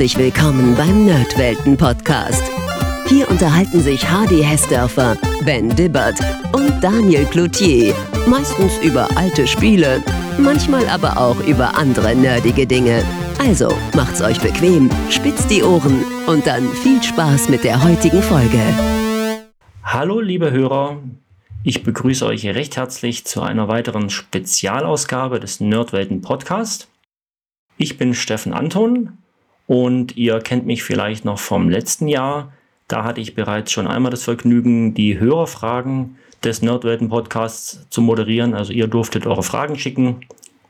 Herzlich willkommen beim Nerdwelten Podcast. Hier unterhalten sich Hardy Hessdörfer, Ben Dibbert und Daniel Cloutier. Meistens über alte Spiele, manchmal aber auch über andere nerdige Dinge. Also macht's euch bequem, spitzt die Ohren und dann viel Spaß mit der heutigen Folge. Hallo, liebe Hörer. Ich begrüße euch recht herzlich zu einer weiteren Spezialausgabe des Nerdwelten Podcast. Ich bin Steffen Anton und ihr kennt mich vielleicht noch vom letzten Jahr. Da hatte ich bereits schon einmal das Vergnügen, die Hörerfragen des Nerdwelten Podcasts zu moderieren. Also ihr durftet eure Fragen schicken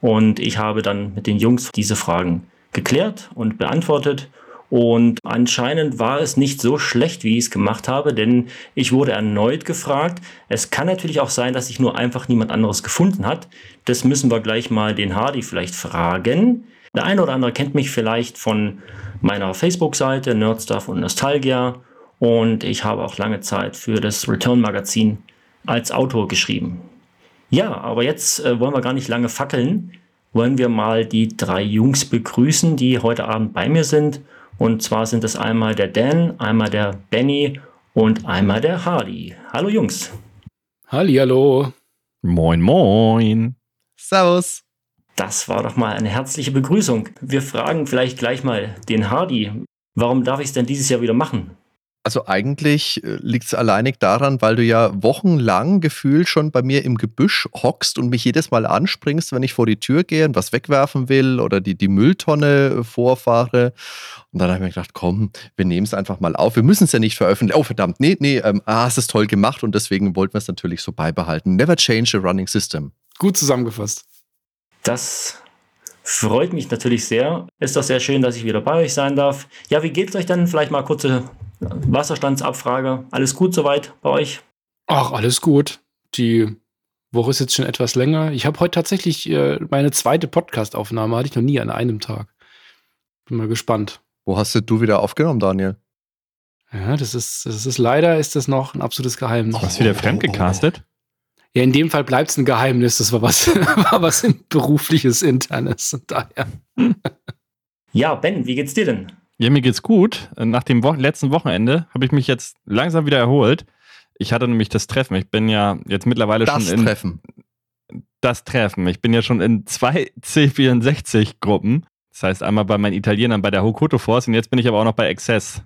und ich habe dann mit den Jungs diese Fragen geklärt und beantwortet. Und anscheinend war es nicht so schlecht, wie ich es gemacht habe, denn ich wurde erneut gefragt. Es kann natürlich auch sein, dass sich nur einfach niemand anderes gefunden hat. Das müssen wir gleich mal den Hardy vielleicht fragen. Der eine oder andere kennt mich vielleicht von meiner Facebook-Seite Nerdstuff und Nostalgia und ich habe auch lange Zeit für das Return Magazin als Autor geschrieben. Ja, aber jetzt äh, wollen wir gar nicht lange fackeln. Wollen wir mal die drei Jungs begrüßen, die heute Abend bei mir sind. Und zwar sind es einmal der Dan, einmal der Benny und einmal der Hardy. Hallo Jungs. Halli, hallo. Moin, moin. Servus. Das war doch mal eine herzliche Begrüßung. Wir fragen vielleicht gleich mal den Hardy, warum darf ich es denn dieses Jahr wieder machen? Also eigentlich äh, liegt es alleinig daran, weil du ja wochenlang gefühlt schon bei mir im Gebüsch hockst und mich jedes Mal anspringst, wenn ich vor die Tür gehe und was wegwerfen will oder die, die Mülltonne äh, vorfahre. Und dann habe ich mir gedacht, komm, wir nehmen es einfach mal auf. Wir müssen es ja nicht veröffentlichen. Oh, verdammt, nee, nee, ähm, ah, hast es toll gemacht und deswegen wollten wir es natürlich so beibehalten. Never change a running system. Gut zusammengefasst. Das freut mich natürlich sehr. Ist doch sehr schön, dass ich wieder bei euch sein darf. Ja, wie geht es euch dann? Vielleicht mal kurze Wasserstandsabfrage. Alles gut soweit bei euch? Ach, alles gut. Die Woche ist jetzt schon etwas länger. Ich habe heute tatsächlich äh, meine zweite Podcast-Aufnahme, hatte ich noch nie an einem Tag. Bin mal gespannt. Wo hast du wieder aufgenommen, Daniel? Ja, das ist, das ist leider ist das noch ein absolutes Geheimnis. Hast du wieder fremdgecastet? Ja, in dem Fall bleibt es ein Geheimnis. Das war was, war was berufliches, internes. Und daher. Ja, Ben, wie geht's dir denn? Ja, mir geht's gut. Nach dem Wo letzten Wochenende habe ich mich jetzt langsam wieder erholt. Ich hatte nämlich das Treffen. Ich bin ja jetzt mittlerweile das schon in. Treffen. Das Treffen. Ich bin ja schon in zwei C64-Gruppen. Das heißt, einmal bei meinen Italienern bei der Hokuto Force und jetzt bin ich aber auch noch bei Access.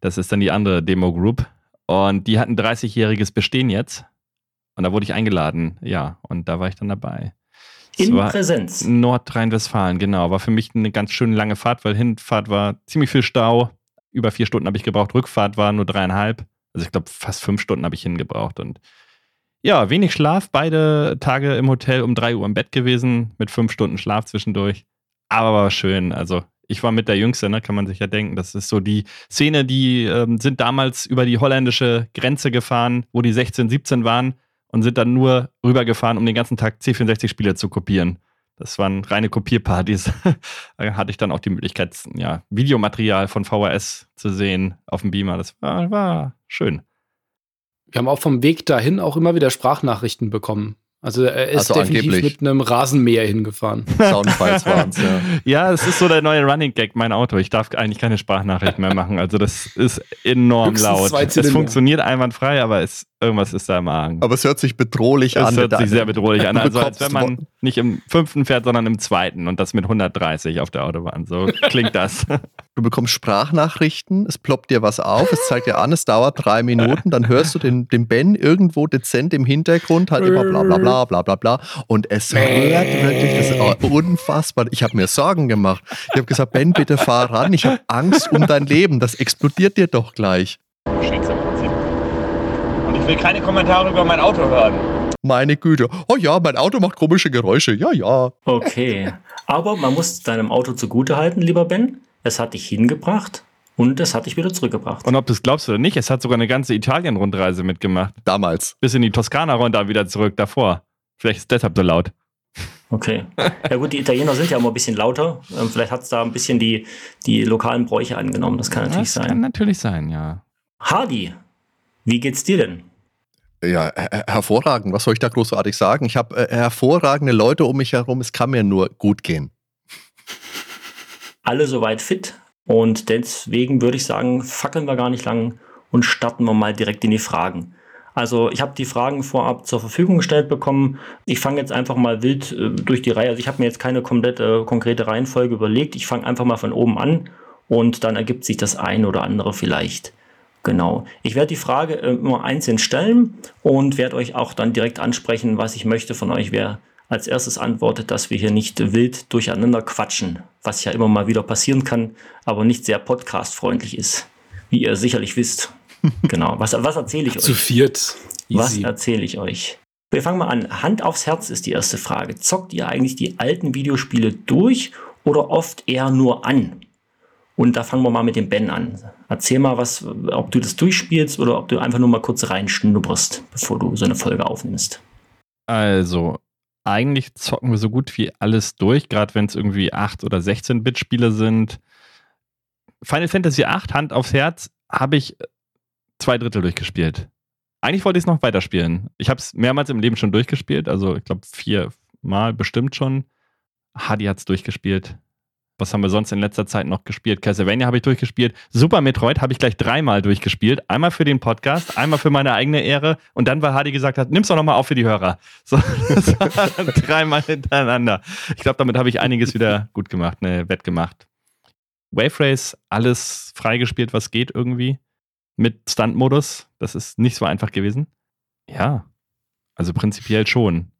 Das ist dann die andere Demo-Group. Und die hatten 30-jähriges Bestehen jetzt. Und da wurde ich eingeladen, ja, und da war ich dann dabei. In Präsenz. Nordrhein-Westfalen, genau. War für mich eine ganz schön lange Fahrt, weil Hinfahrt war ziemlich viel Stau. Über vier Stunden habe ich gebraucht. Rückfahrt war nur dreieinhalb. Also ich glaube, fast fünf Stunden habe ich hingebraucht. Und ja, wenig Schlaf. Beide Tage im Hotel um drei Uhr im Bett gewesen, mit fünf Stunden Schlaf zwischendurch. Aber war schön. Also ich war mit der Jüngste, ne, kann man sich ja denken. Das ist so die Szene, die ähm, sind damals über die holländische Grenze gefahren, wo die 16, 17 waren und sind dann nur rübergefahren, um den ganzen Tag C64-Spiele zu kopieren. Das waren reine Kopierpartys. da hatte ich dann auch die Möglichkeit, ja, Videomaterial von VHS zu sehen auf dem Beamer. Das war, war schön. Wir haben auch vom Weg dahin auch immer wieder Sprachnachrichten bekommen. Also er ist also definitiv angeblich. mit einem Rasenmäher hingefahren. Soundfiles waren es, ja. Ja, es ist so der neue Running Gag, mein Auto. Ich darf eigentlich keine Sprachnachrichten mehr machen. Also das ist enorm Höchstens laut. Es funktioniert einwandfrei, aber es, irgendwas ist da im Argen. Aber es hört sich bedrohlich es an. Es hört sich sehr bedrohlich an. Also als wenn man nicht im fünften fährt, sondern im zweiten und das mit 130 auf der Autobahn. So klingt das. Du bekommst Sprachnachrichten, es ploppt dir was auf, es zeigt dir an, es dauert drei Minuten, dann hörst du den, den Ben irgendwo dezent im Hintergrund, halt immer bla bla bla bla bla bla und es hört wirklich, das ist unfassbar. Ich habe mir Sorgen gemacht. Ich habe gesagt, Ben, bitte fahr ran, ich habe Angst um dein Leben, das explodiert dir doch gleich. Schicks im Prinzip. Und ich will keine Kommentare über mein Auto hören. Meine Güte. Oh ja, mein Auto macht komische Geräusche. Ja, ja. Okay. Aber man muss deinem Auto zugutehalten, lieber Ben es hat dich hingebracht und es hat dich wieder zurückgebracht. Und ob du es glaubst oder nicht, es hat sogar eine ganze Italien-Rundreise mitgemacht. Damals. Bis in die Toskana runter, wieder zurück davor. Vielleicht ist deshalb so laut. Okay. Ja gut, die Italiener sind ja immer ein bisschen lauter. Ähm, vielleicht hat es da ein bisschen die, die lokalen Bräuche angenommen. Das kann natürlich das sein. Das kann natürlich sein, ja. Hardy, wie geht's dir denn? Ja, hervorragend. Was soll ich da großartig sagen? Ich habe äh, hervorragende Leute um mich herum. Es kann mir nur gut gehen alle soweit fit? Und deswegen würde ich sagen, fackeln wir gar nicht lang und starten wir mal direkt in die Fragen. Also ich habe die Fragen vorab zur Verfügung gestellt bekommen. Ich fange jetzt einfach mal wild äh, durch die Reihe. Also ich habe mir jetzt keine komplette konkrete Reihenfolge überlegt. Ich fange einfach mal von oben an und dann ergibt sich das eine oder andere vielleicht. Genau. Ich werde die Frage äh, immer einzeln stellen und werde euch auch dann direkt ansprechen, was ich möchte von euch, wer als erstes antwortet, dass wir hier nicht wild durcheinander quatschen, was ja immer mal wieder passieren kann, aber nicht sehr podcastfreundlich ist, wie ihr sicherlich wisst. Genau. Was, was erzähle ich euch? Zu viert. Easy. Was erzähle ich euch? Wir fangen mal an. Hand aufs Herz ist die erste Frage. Zockt ihr eigentlich die alten Videospiele durch oder oft eher nur an? Und da fangen wir mal mit dem Ben an. Erzähl mal was, ob du das durchspielst oder ob du einfach nur mal kurz reinschnupperst, bevor du so eine Folge aufnimmst. Also, eigentlich zocken wir so gut wie alles durch, gerade wenn es irgendwie 8 oder 16-Bit-Spiele sind. Final Fantasy 8, Hand aufs Herz, habe ich zwei Drittel durchgespielt. Eigentlich wollte ich es noch weiterspielen. Ich habe es mehrmals im Leben schon durchgespielt, also ich glaube viermal bestimmt schon. Hadi hat es durchgespielt. Was haben wir sonst in letzter Zeit noch gespielt? Castlevania habe ich durchgespielt. Super Metroid habe ich gleich dreimal durchgespielt. Einmal für den Podcast, einmal für meine eigene Ehre und dann, weil Hardy gesagt hat, nimm's doch nochmal auf für die Hörer. So, das war dreimal hintereinander. Ich glaube, damit habe ich einiges wieder gut gemacht, ne, wettgemacht. Wave Race, alles freigespielt, was geht irgendwie mit Stunt-Modus. Das ist nicht so einfach gewesen. Ja, also prinzipiell schon.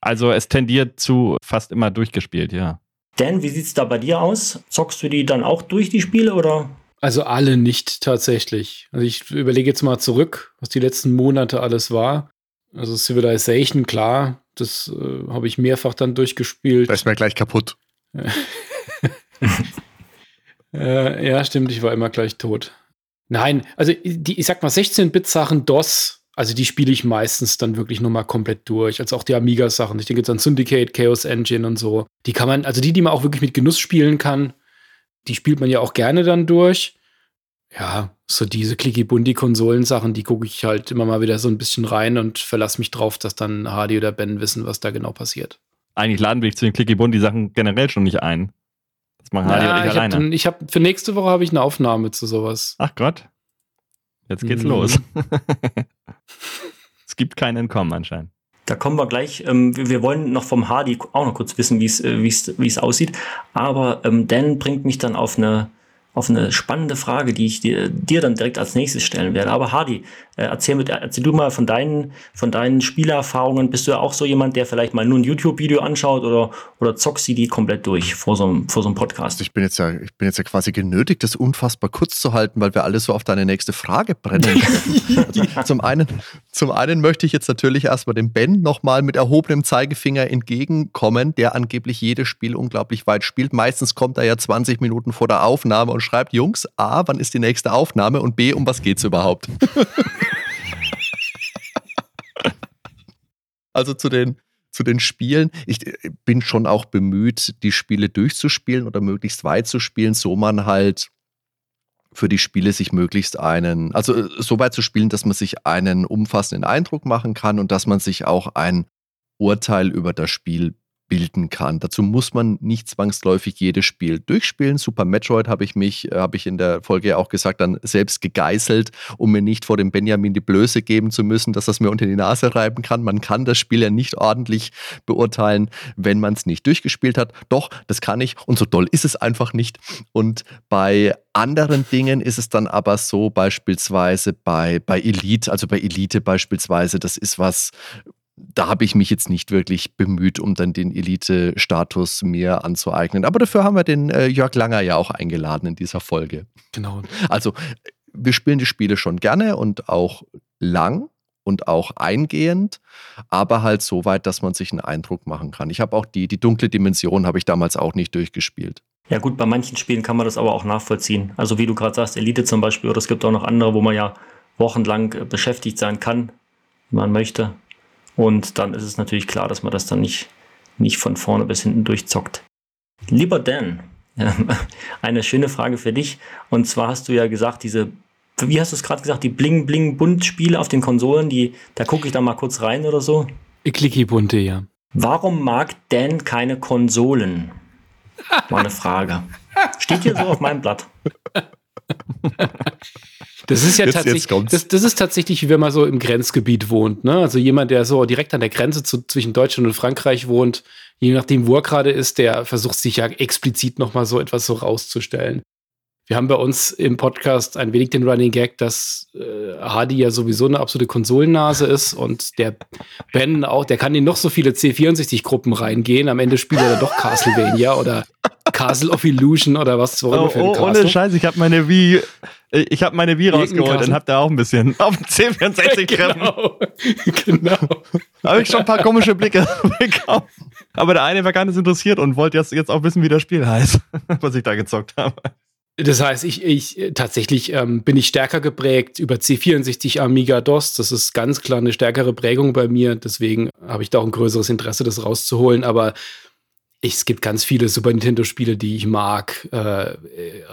Also es tendiert zu fast immer durchgespielt, ja. Dan, wie sieht es da bei dir aus? Zockst du die dann auch durch die Spiele oder? Also alle nicht tatsächlich. Also ich überlege jetzt mal zurück, was die letzten Monate alles war. Also Civilization, klar, das äh, habe ich mehrfach dann durchgespielt. Da ist mir gleich kaputt. äh, ja, stimmt, ich war immer gleich tot. Nein, also die, ich sag mal 16-Bit-Sachen, DOS, also die spiele ich meistens dann wirklich nur mal komplett durch. Also auch die Amiga-Sachen. Ich denke jetzt an Syndicate, Chaos Engine und so. Die kann man, also die, die man auch wirklich mit Genuss spielen kann, die spielt man ja auch gerne dann durch. Ja, so diese Clicky-Bundy-Konsolensachen, die gucke ich halt immer mal wieder so ein bisschen rein und verlasse mich drauf, dass dann Hardy oder Ben wissen, was da genau passiert. Eigentlich laden wir dich zu den Clicky-Bundy-Sachen generell schon nicht ein. Das machen Hardy ja, ich alleine. Hab, ich habe für nächste Woche habe ich eine Aufnahme zu sowas. Ach Gott. Jetzt geht's mhm. los. es gibt kein Entkommen anscheinend. Da kommen wir gleich. Ähm, wir wollen noch vom Hardy auch noch kurz wissen, wie äh, es aussieht. Aber ähm, Dan bringt mich dann auf eine auf eine spannende Frage, die ich dir, dir dann direkt als nächstes stellen werde. Aber Hardy, erzähl, mit, erzähl du mal von deinen, von deinen Spielerfahrungen. Bist du ja auch so jemand, der vielleicht mal nur ein YouTube-Video anschaut oder, oder zockst du die komplett durch vor so, einem, vor so einem Podcast? Ich bin, jetzt ja, ich bin jetzt ja quasi genötigt, das unfassbar kurz zu halten, weil wir alle so auf deine nächste Frage brennen. zum, einen, zum einen möchte ich jetzt natürlich erstmal dem Ben nochmal mit erhobenem Zeigefinger entgegenkommen, der angeblich jedes Spiel unglaublich weit spielt. Meistens kommt er ja 20 Minuten vor der Aufnahme und schreibt, Jungs, A, wann ist die nächste Aufnahme und B, um was geht's überhaupt? also zu den, zu den Spielen. Ich äh, bin schon auch bemüht, die Spiele durchzuspielen oder möglichst weit zu spielen, so man halt für die Spiele sich möglichst einen, also äh, so weit zu spielen, dass man sich einen umfassenden Eindruck machen kann und dass man sich auch ein Urteil über das Spiel bilden kann. Dazu muss man nicht zwangsläufig jedes Spiel durchspielen. Super Metroid habe ich mich, äh, habe ich in der Folge ja auch gesagt, dann selbst gegeißelt, um mir nicht vor dem Benjamin die Blöße geben zu müssen, dass das mir unter die Nase reiben kann. Man kann das Spiel ja nicht ordentlich beurteilen, wenn man es nicht durchgespielt hat. Doch, das kann ich und so doll ist es einfach nicht. Und bei anderen Dingen ist es dann aber so, beispielsweise bei, bei Elite, also bei Elite beispielsweise, das ist was, da habe ich mich jetzt nicht wirklich bemüht, um dann den Elite-Status mir anzueignen. Aber dafür haben wir den äh, Jörg Langer ja auch eingeladen in dieser Folge. Genau. Also, wir spielen die Spiele schon gerne und auch lang und auch eingehend, aber halt so weit, dass man sich einen Eindruck machen kann. Ich habe auch die, die dunkle Dimension habe ich damals auch nicht durchgespielt. Ja gut, bei manchen Spielen kann man das aber auch nachvollziehen. Also wie du gerade sagst, Elite zum Beispiel, oder es gibt auch noch andere, wo man ja wochenlang äh, beschäftigt sein kann, wenn man möchte. Und dann ist es natürlich klar, dass man das dann nicht, nicht von vorne bis hinten durchzockt. Lieber Dan, eine schöne Frage für dich. Und zwar hast du ja gesagt, diese, wie hast du es gerade gesagt, die Bling-Bling-Bunt-Spiele auf den Konsolen, die, da gucke ich da mal kurz rein oder so. Clicky-Bunte, ja. Warum mag Dan keine Konsolen? War eine Frage. Steht hier so auf meinem Blatt. Das ist ja Jetzt- tatsächlich, jetzt das, das ist tatsächlich, wie wenn man so im Grenzgebiet wohnt. Ne? Also jemand, der so direkt an der Grenze zu, zwischen Deutschland und Frankreich wohnt, je nachdem, wo er gerade ist, der versucht sich ja explizit nochmal so etwas so rauszustellen. Wir haben bei uns im Podcast ein wenig den Running Gag, dass äh, Hardy ja sowieso eine absolute Konsolennase ist und der Ben auch, der kann in noch so viele C64-Gruppen reingehen. Am Ende spielt er dann doch Castlevania oder Castle of Illusion oder was auch immer Oh, für ein oh, ohne. Scheiß, ich habe meine Wii, ich habe meine Wii rausgeholt und hab da auch ein bisschen auf dem C64 treffen. Genau. genau. Habe ich schon ein paar komische Blicke bekommen. Aber der eine war gar nicht interessiert und wollte jetzt, jetzt auch wissen, wie das Spiel heißt, was ich da gezockt habe. Das heißt, ich, ich äh, tatsächlich ähm, bin ich stärker geprägt über C64 Amiga DOS. Das ist ganz klar eine stärkere Prägung bei mir. Deswegen habe ich da auch ein größeres Interesse, das rauszuholen. Aber ich, es gibt ganz viele Super Nintendo-Spiele, die ich mag. Äh, äh,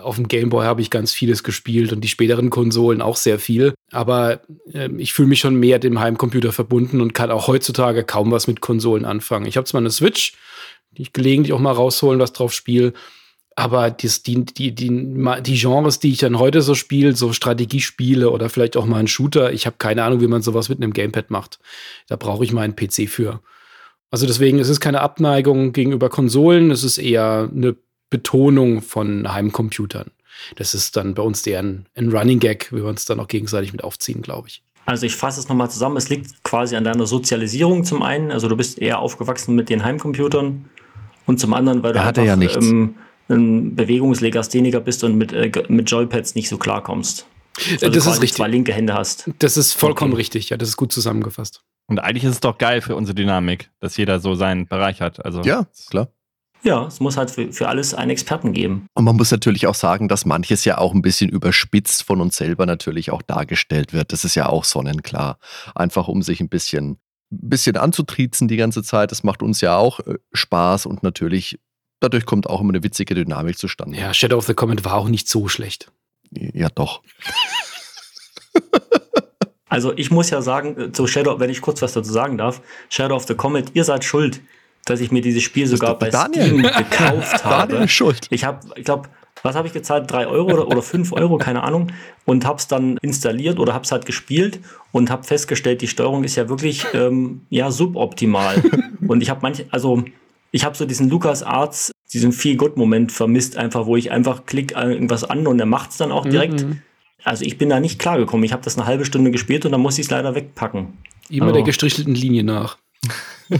auf dem Game Boy habe ich ganz vieles gespielt und die späteren Konsolen auch sehr viel. Aber ähm, ich fühle mich schon mehr dem Heimcomputer verbunden und kann auch heutzutage kaum was mit Konsolen anfangen. Ich habe zwar eine Switch, die ich gelegentlich auch mal rausholen, was drauf spiele. Aber die, die, die, die Genres, die ich dann heute so spiele, so Strategiespiele oder vielleicht auch mal ein Shooter, ich habe keine Ahnung, wie man sowas mit einem Gamepad macht. Da brauche ich meinen PC für. Also deswegen es ist es keine Abneigung gegenüber Konsolen, es ist eher eine Betonung von Heimcomputern. Das ist dann bei uns eher ein, ein Running Gag, wie wir uns dann auch gegenseitig mit aufziehen, glaube ich. Also ich fasse es nochmal zusammen. Es liegt quasi an deiner Sozialisierung zum einen. Also du bist eher aufgewachsen mit den Heimcomputern. Und zum anderen, weil du er ja nichts. ähm, ein Bewegungslegastheniker bist und mit, äh, mit Joypads nicht so klarkommst. Also das quasi ist richtig. zwei linke Hände hast. Das ist vollkommen Okay. richtig, ja, das ist gut zusammengefasst. Und eigentlich ist es doch geil für unsere Dynamik, dass jeder so seinen Bereich hat. Also Ja, klar. Ja, es muss halt für, für alles einen Experten geben. Und man muss natürlich auch sagen, dass manches ja auch ein bisschen überspitzt von uns selber natürlich auch dargestellt wird. Das ist ja auch sonnenklar. Einfach um sich ein bisschen, ein bisschen anzutriezen die ganze Zeit. Das macht uns ja auch äh, Spaß und natürlich dadurch kommt auch immer eine witzige Dynamik zustande. Ja, Shadow of the Comet war auch nicht so schlecht. ja doch. Also ich muss ja sagen, äh, zu Shadow, wenn ich kurz was dazu sagen darf, Shadow of the Comet, ihr seid schuld, dass ich mir dieses Spiel sogar bei Daniel. Steam gekauft habe. Daniel schuld. Ich habe, ich glaube, was habe ich gezahlt? Drei Euro oder, oder fünf Euro, keine Ahnung. Und habe es dann installiert oder habe es halt gespielt und habe festgestellt, die Steuerung ist ja wirklich ähm, ja, suboptimal. und ich habe manche, also ich habe so diesen Lucas Arts, diesen Feel Good Moment vermisst, einfach, wo ich einfach klick äh, irgendwas an und er macht es dann auch direkt. Mhm. Also ich bin da nicht klargekommen. Ich habe das eine halbe Stunde gespielt und dann muss ich es leider wegpacken. Immer Also- der gestrichelten Linie nach.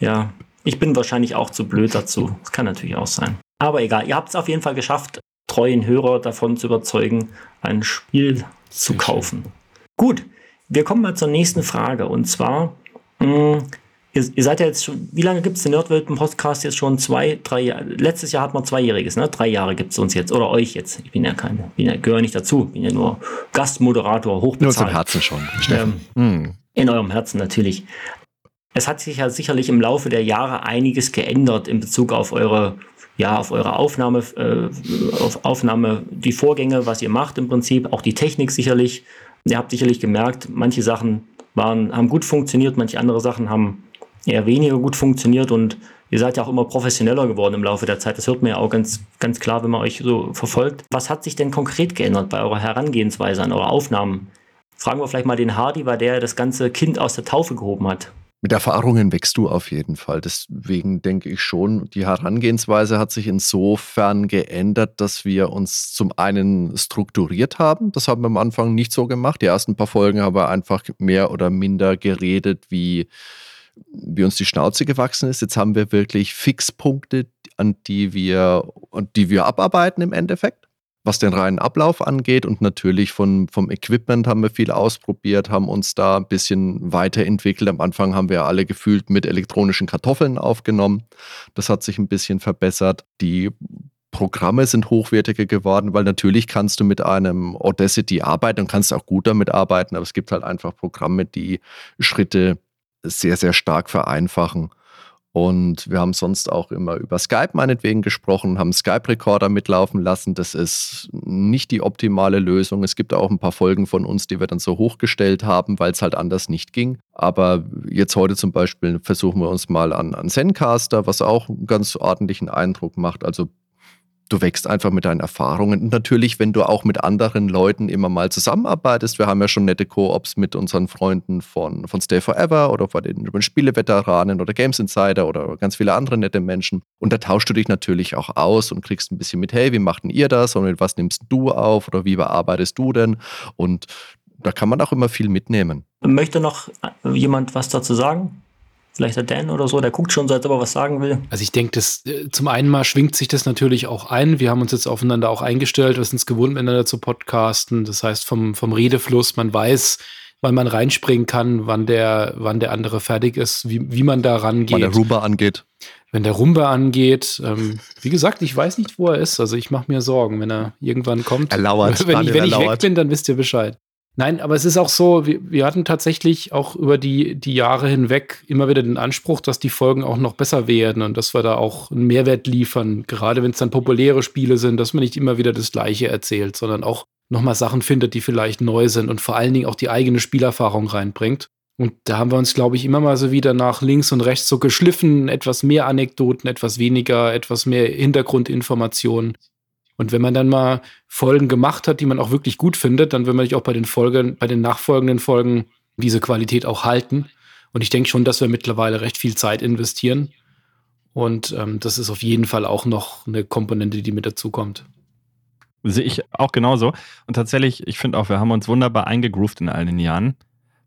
Ja, ich bin wahrscheinlich auch zu blöd dazu. Das kann natürlich auch sein. Aber egal, ihr habt es auf jeden Fall geschafft, treuen Hörer davon zu überzeugen, ein Spiel zu kaufen. Gut, wir kommen mal zur nächsten Frage. Und zwar, mh, ihr, ihr seid ja jetzt schon, wie lange gibt es den Nerdwelten-Podcast jetzt schon? Zwei, drei Jahre. Letztes Jahr hat man zweijähriges, ne? Drei Jahre gibt es uns jetzt. Oder euch jetzt. Ich bin ja kein, bin ja, gehöre nicht dazu. Bin ja nur Gastmoderator, Nur uns im hochbezahlt. Herzen schon. Ähm, Hm. in eurem Herzen natürlich. Es hat sich ja sicherlich im Laufe der Jahre einiges geändert in Bezug auf eure, ja, auf eure Aufnahme, äh, auf Aufnahme, die Vorgänge, was ihr macht im Prinzip, auch die Technik sicherlich. Ihr habt sicherlich gemerkt, manche Sachen waren, haben gut funktioniert, manche andere Sachen haben eher weniger gut funktioniert und ihr seid ja auch immer professioneller geworden im Laufe der Zeit. Das hört man ja auch ganz, ganz klar, wenn man euch so verfolgt. Was hat sich denn konkret geändert bei eurer Herangehensweise an eure Aufnahmen? Fragen wir vielleicht mal den Hardy, weil der das ganze Kind aus der Taufe gehoben hat. Mit Erfahrungen wächst du auf jeden Fall. Deswegen denke ich schon, die Herangehensweise hat sich insofern geändert, dass wir uns zum einen strukturiert haben. Das haben wir am Anfang nicht so gemacht. Die ersten paar Folgen haben wir einfach mehr oder minder geredet, wie, wie uns die Schnauze gewachsen ist. Jetzt haben wir wirklich Fixpunkte, an die wir, die wir abarbeiten im Endeffekt was den reinen Ablauf angeht und natürlich von, vom Equipment haben wir viel ausprobiert, haben uns da ein bisschen weiterentwickelt. Am Anfang haben wir alle gefühlt mit elektronischen Kartoffeln aufgenommen. Das hat sich ein bisschen verbessert. Die Programme sind hochwertiger geworden, weil natürlich kannst du mit einem Audacity arbeiten und kannst auch gut damit arbeiten, aber es gibt halt einfach Programme, die Schritte sehr, sehr stark vereinfachen. Und wir haben sonst auch immer über Skype meinetwegen gesprochen, haben Skype-Recorder mitlaufen lassen. Das ist nicht die optimale Lösung. Es gibt auch ein paar Folgen von uns, die wir dann so hochgestellt haben, weil es halt anders nicht ging. Aber jetzt heute zum Beispiel versuchen wir uns mal an, an Zencaster, was auch einen ganz ordentlichen Eindruck macht. Also du wächst einfach mit deinen Erfahrungen. Und natürlich, wenn du auch mit anderen Leuten immer mal zusammenarbeitest. Wir haben ja schon nette Co-ops mit unseren Freunden von, von Stay Forever oder von den, Spieleveteranen oder Games Insider oder ganz viele andere nette Menschen. Und da tauschst du dich natürlich auch aus und kriegst ein bisschen mit, hey, wie macht denn ihr das? Und mit was nimmst du auf oder wie bearbeitest du denn? Und da kann man auch immer viel mitnehmen. Möchte noch jemand was dazu sagen? Vielleicht der Dan oder so, der guckt schon, seit er was sagen will. Also ich denke, das äh, zum einen mal schwingt sich das natürlich auch ein. Wir haben uns jetzt aufeinander auch eingestellt, wir sind es gewohnt, miteinander zu podcasten. Das heißt, vom, vom Redefluss, man weiß, wann man reinspringen kann, wann der, wann der andere fertig ist, wie, wie man da rangeht. Wann der Rumba angeht. Wenn der Rumba angeht, ähm, wie gesagt, ich weiß nicht, wo er ist. Also ich mache mir Sorgen, wenn er irgendwann kommt. Er lauert. Wenn, ich, wenn ich weg bin, dann wisst ihr Bescheid. Nein, aber es ist auch so, wir, wir, hatten tatsächlich auch über die, die Jahre hinweg immer wieder den Anspruch, dass die Folgen auch noch besser werden und dass wir da auch einen Mehrwert liefern, gerade wenn es dann populäre Spiele sind, dass man nicht immer wieder das Gleiche erzählt, sondern auch nochmal Sachen findet, die vielleicht neu sind und vor allen Dingen auch die eigene Spielerfahrung reinbringt. Und da haben wir uns, glaube ich, immer mal so wieder nach links und rechts so geschliffen, etwas mehr Anekdoten, etwas weniger, etwas mehr Hintergrundinformationen. Und wenn man dann mal Folgen gemacht hat, die man auch wirklich gut findet, dann will man sich auch bei den Folgen, bei den nachfolgenden Folgen diese Qualität auch halten. Und ich denke schon, dass wir mittlerweile recht viel Zeit investieren. Und ähm, das ist auf jeden Fall auch noch eine Komponente, die mit dazukommt. Sehe ich auch genauso. Und tatsächlich, ich finde auch, wir haben uns wunderbar eingegroovt in all den Jahren.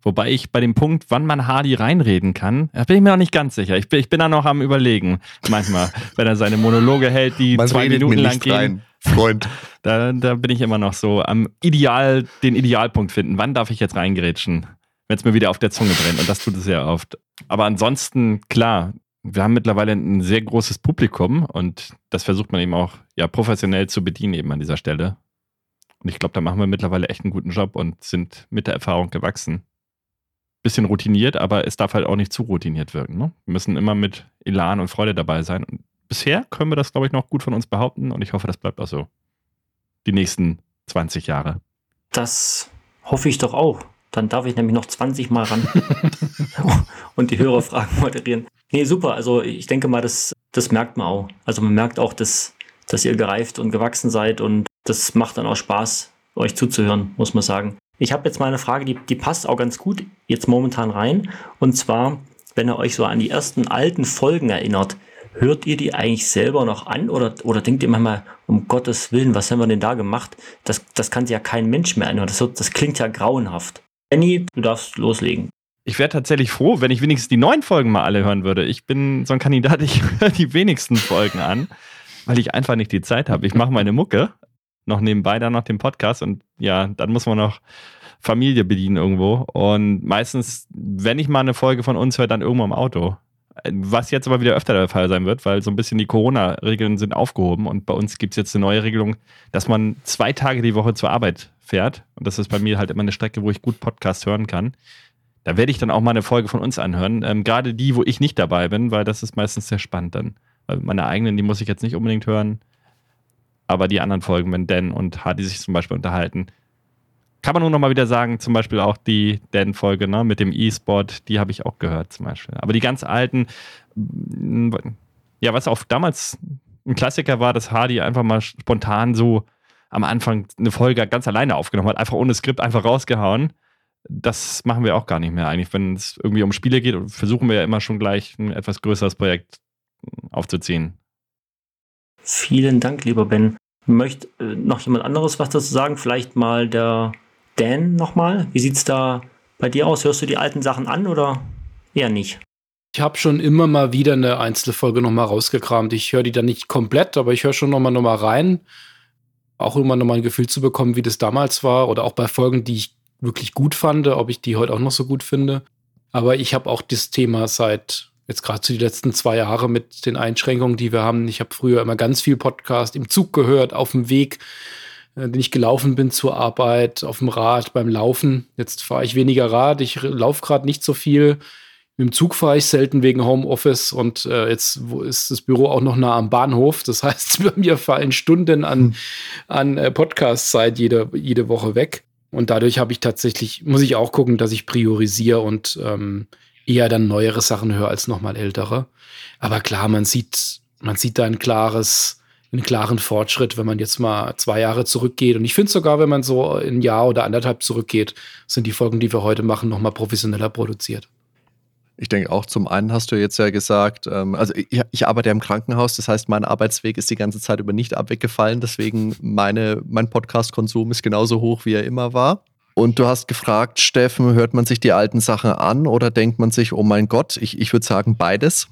Wobei ich bei dem Punkt, wann man Hardy reinreden kann, da bin ich mir noch nicht ganz sicher. Ich bin, ich bin da noch am Überlegen. Manchmal, wenn er seine Monologe hält, die man zwei Minuten lang gehen. Rein. Freund. Da, da bin ich immer noch so am Ideal, den Idealpunkt finden. Wann darf ich jetzt reingerätschen? Wenn es mir wieder auf der Zunge brennt. Und das tut es sehr oft. Aber ansonsten, klar, wir haben mittlerweile ein sehr großes Publikum und das versucht man eben auch ja, professionell zu bedienen eben an dieser Stelle. Und ich glaube, da machen wir mittlerweile echt einen guten Job und sind mit der Erfahrung gewachsen. Bisschen routiniert, aber es darf halt auch nicht zu routiniert wirken. Ne? Wir müssen immer mit Elan und Freude dabei sein. Und bisher können wir das, glaube ich, noch gut von uns behaupten und ich hoffe, das bleibt auch so. Die nächsten 20 Jahre. Das hoffe ich doch auch. Dann darf ich nämlich noch 20 Mal ran und die Hörerfragen moderieren. Nee, super. Also ich denke mal, das, das merkt man auch. Also man merkt auch, dass, dass ihr gereift und gewachsen seid und das macht dann auch Spaß, euch zuzuhören, muss man sagen. Ich habe jetzt mal eine Frage, die, die passt auch ganz gut jetzt momentan rein. Und zwar, wenn ihr euch so an die ersten alten Folgen erinnert, Hört ihr die eigentlich selber noch an oder, oder denkt ihr manchmal, um Gottes Willen, was haben wir denn da gemacht? Das, das kann sich ja kein Mensch mehr anhören. Das, das klingt ja grauenhaft. Benny, du darfst loslegen. Ich wäre tatsächlich froh, wenn ich wenigstens die neuen Folgen mal alle hören würde. Ich bin so ein Kandidat, ich höre die wenigsten Folgen an, weil ich einfach nicht die Zeit habe. Ich mache meine Mucke, noch nebenbei dann noch den Podcast und ja, dann muss man noch Familie bedienen irgendwo. Und meistens, wenn ich mal eine Folge von uns höre, dann irgendwo im Auto. Was jetzt aber wieder öfter der Fall sein wird, weil so ein bisschen die Corona-Regeln sind aufgehoben und bei uns gibt es jetzt eine neue Regelung, dass man zwei Tage die Woche zur Arbeit fährt. Und das ist bei mir halt immer eine Strecke, wo ich gut Podcast hören kann. Da werde ich dann auch mal eine Folge von uns anhören. Ähm, Gerade die, wo ich nicht dabei bin, weil das ist meistens sehr spannend dann. Weil meine eigenen, die muss ich jetzt nicht unbedingt hören. Aber die anderen Folgen, wenn Dan und Hardy sich zum Beispiel unterhalten, kann man nur noch mal wieder sagen, zum Beispiel auch die Dan-Folge ne, mit dem E-Sport, die habe ich auch gehört zum Beispiel. Aber die ganz alten, ja, was auch damals ein Klassiker war, dass Hardy einfach mal spontan so am Anfang eine Folge ganz alleine aufgenommen hat, einfach ohne Skript einfach rausgehauen. Das machen wir auch gar nicht mehr eigentlich. Wenn es irgendwie um Spiele geht, versuchen wir ja immer schon gleich ein etwas größeres Projekt aufzuziehen. Vielen Dank, lieber Ben. Möchte äh, noch jemand anderes was dazu sagen? Vielleicht mal der Dan nochmal. Wie sieht es da bei dir aus? Hörst du die alten Sachen an oder eher nicht? Ich habe schon immer mal wieder eine Einzelfolge nochmal rausgekramt. Ich höre die dann nicht komplett, aber ich höre schon nochmal noch mal rein. Auch immer nochmal ein Gefühl zu bekommen, wie das damals war. Oder auch bei Folgen, die ich wirklich gut fand, ob ich die heute auch noch so gut finde. Aber ich habe auch das Thema seit jetzt gerade zu den letzten zwei Jahren mit den Einschränkungen, die wir haben. Ich habe früher immer ganz viel Podcast im Zug gehört, auf dem Weg den ich gelaufen bin zur Arbeit, auf dem Rad, beim Laufen. Jetzt fahre ich weniger Rad, ich laufe gerade nicht so viel. Mit dem Zug fahre ich selten wegen Homeoffice und äh, jetzt ist das Büro auch noch nah am Bahnhof. Das heißt, bei mir fallen Stunden an, an äh, Podcast-Zeit jede, jede Woche weg. Und dadurch habe ich tatsächlich, muss ich auch gucken, dass ich priorisiere und ähm, eher dann neuere Sachen höre als nochmal ältere. Aber klar, man sieht, man sieht da ein klares, einen klaren Fortschritt, wenn man jetzt mal zwei Jahre zurückgeht. Und ich finde sogar, wenn man so ein Jahr oder anderthalb zurückgeht, sind die Folgen, die wir heute machen, noch mal professioneller produziert. Ich denke auch, zum einen hast du jetzt ja gesagt, ähm, also ich, ich, arbeite ja im Krankenhaus, das heißt, mein Arbeitsweg ist die ganze Zeit über nicht abweggefallen, deswegen meine, mein Podcast-Konsum ist genauso hoch, wie er immer war. Und du hast gefragt, Steffen, hört man sich die alten Sachen an oder denkt man sich, oh mein Gott, ich, ich würde sagen beides.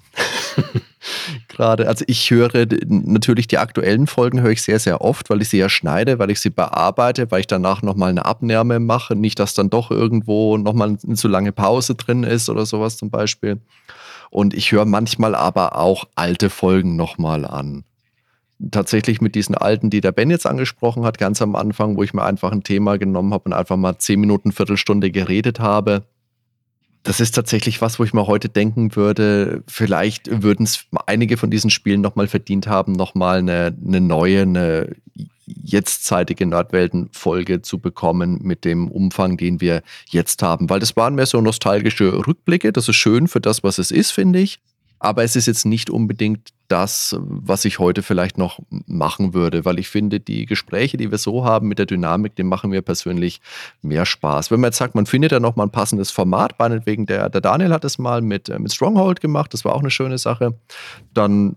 Gerade, also ich höre natürlich die aktuellen Folgen höre ich sehr, sehr oft, weil ich sie ja schneide, weil ich sie bearbeite, weil ich danach nochmal eine Abnahme mache. Nicht, dass dann doch irgendwo nochmal eine zu lange Pause drin ist oder sowas zum Beispiel. Und ich höre manchmal aber auch alte Folgen nochmal an tatsächlich mit diesen alten, die der Ben jetzt angesprochen hat, ganz am Anfang, wo ich mir einfach ein Thema genommen habe und einfach mal zehn Minuten, Viertelstunde geredet habe. Das ist tatsächlich was, wo ich mir heute denken würde, vielleicht würden es einige von diesen Spielen nochmal verdient haben, nochmal eine, eine neue, eine jetztzeitige Nordwelten-Folge zu bekommen mit dem Umfang, den wir jetzt haben. Weil das waren mehr so nostalgische Rückblicke. Das ist schön für das, was es ist, finde ich. Aber es ist jetzt nicht unbedingt das, was ich heute vielleicht noch machen würde, weil ich finde, die Gespräche, die wir so haben mit der Dynamik, die machen mir persönlich mehr Spaß. Wenn man jetzt sagt, man findet ja noch mal ein passendes Format, meinetwegen der, der Daniel hat es mal mit, äh, mit Stronghold gemacht, das war auch eine schöne Sache, dann